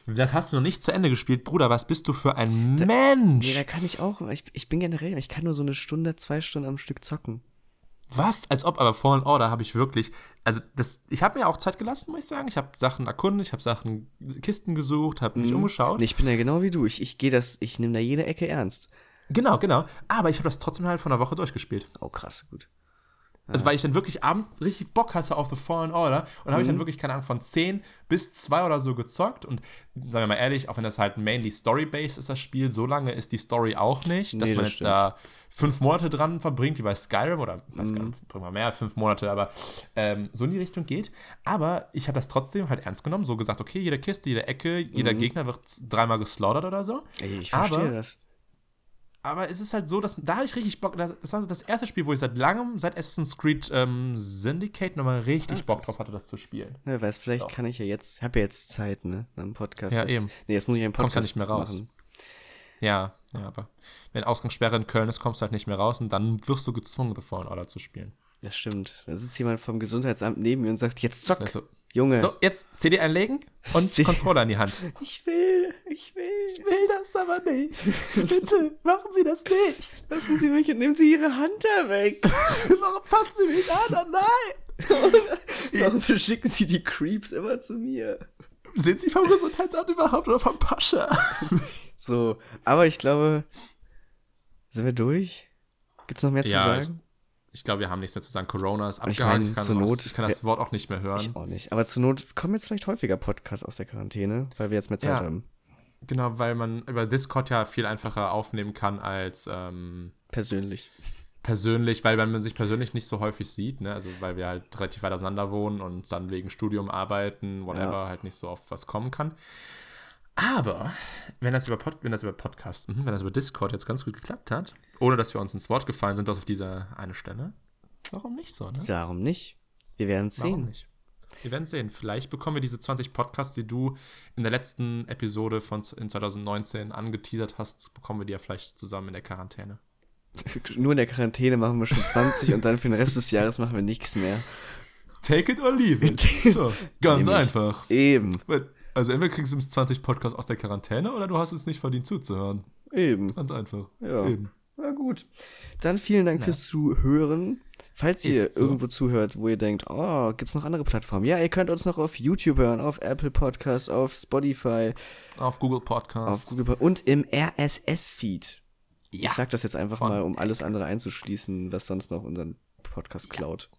Das hast du noch nicht zu Ende gespielt. Bruder, was bist du für ein Nee, Mensch? da kann ich auch. Ich, ich bin generell, ich kann nur so eine Stunde, zwei Stunden am Stück zocken. Was? Als ob, aber Fallen Order habe ich wirklich. Also, das, ich habe mir auch Zeit gelassen, muss ich sagen. Ich habe Sachen erkundet, ich habe Sachen, Kisten gesucht, habe mich umgeschaut. Nee, ich bin ja genau wie du. Ich, ich gehe das, ich nehme da jede Ecke ernst. Genau, genau. Aber ich habe das trotzdem halt von einer Woche durchgespielt. Oh, krass, gut. Also, weil ich dann wirklich abends richtig Bock hatte auf The Fallen Order. Und habe ich dann wirklich, keine Ahnung, von 10 bis 2 oder so gezockt. Und sagen wir mal ehrlich, auch wenn das halt mainly Story-based ist, das Spiel, so lange ist die Story auch nicht, dass Nee, man das jetzt stimmt. da fünf Monate dran verbringt, wie bei Skyrim oder bei Skyrim bringt man mehr fünf Monate, aber ähm, so in die Richtung geht. Aber ich habe das trotzdem halt ernst genommen, so gesagt, okay, jede Kiste, jede Ecke, jeder Gegner wird dreimal geslaughtert oder so. Ey, ich verstehe aber, das. Aber es ist halt so, dass da habe ich richtig Bock. Das war so das erste Spiel, wo ich seit langem, seit Assassin's Creed ähm, Syndicate nochmal richtig Bock drauf hatte, das zu spielen. Ne, weißt, vielleicht kann ich ja jetzt, habe ja jetzt Zeit, ne, dem Podcast. Ja, jetzt. eben. Nee, jetzt muss ich einen Podcast Kommst ja nicht mehr raus. machen. Ja, ja, aber wenn Ausgangssperre in Köln ist, kommst du halt nicht mehr raus und dann wirst du gezwungen, The Fallen Order zu spielen. Das stimmt. Da sitzt jemand vom Gesundheitsamt neben mir und sagt, jetzt zock, Also, Junge. so, jetzt CD einlegen und C- Controller in die Hand. Ich will, ich will. will das aber nicht. Bitte, machen Sie das nicht. Lassen Sie mich und nehmen Sie Ihre Hand da weg. Warum passen Sie mich an? Oh nein! Warum verschicken Sie die Creeps immer zu mir? Sind Sie vom Gesundheitsamt überhaupt oder vom Pascha? So, aber ich glaube, sind wir durch? Gibt's noch mehr Ja, zu ich- sagen? Ich glaube, wir haben nichts mehr zu sagen. Corona ist ich abgehakt. meine, Ich, kann, zur Not- ich kann das Wort auch nicht mehr hören. Ich auch nicht. Aber zur Not kommen jetzt vielleicht häufiger Podcasts aus der Quarantäne, weil wir jetzt mehr Zeit Ja. haben. Genau, weil man über Discord ja viel einfacher aufnehmen kann als ähm, Persönlich. persönlich, weil man sich persönlich nicht so häufig sieht, ne? Also weil wir halt relativ weit auseinander wohnen und dann wegen Studium, Arbeiten, whatever, halt nicht so oft was kommen kann. Aber wenn das über, Pod, wenn das über Podcast, mhm, wenn das über Discord jetzt ganz gut geklappt hat, ohne dass wir uns ins Wort gefallen sind, auf dieser eine Stelle, warum nicht so, ne? Warum nicht? Wir werden es Warum sehen. nicht? Wir werden sehen. Vielleicht bekommen wir diese 20 Podcasts, die du in der letzten Episode von in 2019 angeteasert hast, bekommen wir die ja vielleicht zusammen in der Quarantäne. Nur in der Quarantäne machen wir schon 20 und dann für den Rest des Jahres machen wir nichts mehr. Take it or leave it. So, ganz Nämlich. einfach. Eben. Also entweder kriegst du 20 Podcasts aus der Quarantäne oder du hast es nicht verdient zuzuhören. Eben. Ganz einfach. Ja. Eben. Na gut. Dann vielen Dank fürs Zuhören. Falls ihr so. irgendwo zuhört, wo ihr denkt, oh, gibt's noch andere Plattformen? Ja, ihr könnt uns noch auf YouTube hören, auf Apple Podcasts, auf Spotify, Auf Google auf Podcasts. Google Pod- und im RSS-Feed. ja. Ich sag das jetzt einfach Von mal, um alles andere einzuschließen, was sonst noch unseren Podcast klaut.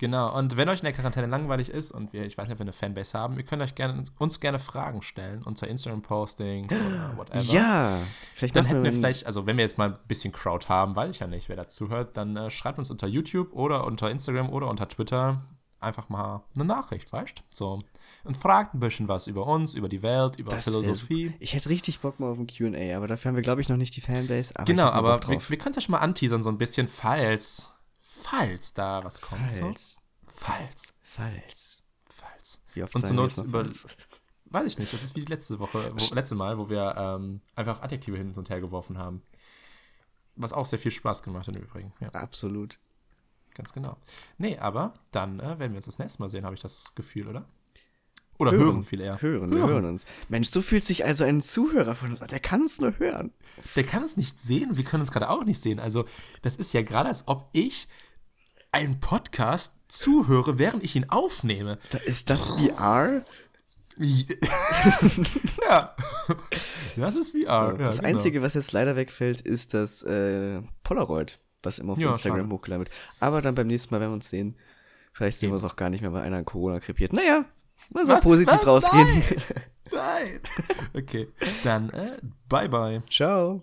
Genau, und wenn euch in der Quarantäne langweilig ist und wir, ich weiß nicht, ob wir eine Fanbase haben, ihr könnt euch gerne, uns gerne Fragen stellen unter Instagram-Postings oder whatever. Ja, vielleicht Dann hätten wir vielleicht, also wenn wir jetzt mal ein bisschen Crowd haben, weiß ich ja nicht, wer dazu hört, dann äh, schreibt uns unter YouTube oder unter Instagram oder unter Twitter einfach mal eine Nachricht, weißt So. Und fragt ein bisschen was über uns, über die Welt, über Das Philosophie. Ich hätte richtig Bock mal auf ein QA, aber dafür haben wir, glaube ich, noch nicht die Fanbase. Aber Genau, aber wir, wir können es ja schon mal anteasern, so ein bisschen, falls, falls da was kommt. So. Falls. Falls. Falls. Falls. Wie oft Und zur Not über, weiß ich nicht, das ist wie die letzte Woche, wo, letzte Mal, wo wir ähm, einfach Adjektive hin und her geworfen haben. Was auch sehr viel Spaß gemacht hat im Übrigen. Ja. Absolut. Ganz genau. Nee, aber dann äh, werden wir uns das nächste Mal sehen, habe ich das Gefühl, oder? Oder hören, viel eher. Hören, wir hören uns. Mensch, so fühlt sich also ein Zuhörer von uns an. Der kann es nur hören. Der kann es nicht sehen, wir können es gerade auch nicht sehen. Also, das ist ja gerade, als ob ich einen Podcast zuhöre, während ich ihn aufnehme. Da ist das VR? ja. Das ist VR. das ja, genau. Einzige, was jetzt leider wegfällt, ist das äh, Polaroid, was immer auf Ja, Instagram schade. hochgeladen wird. Aber dann beim nächsten Mal werden wir uns sehen. Vielleicht sehen wir uns auch gar nicht mehr, weil einer an Corona krepiert. Naja, man soll Was? positiv Was? rausgehen. Nein. Nein. Okay, dann äh, bye bye. Ciao.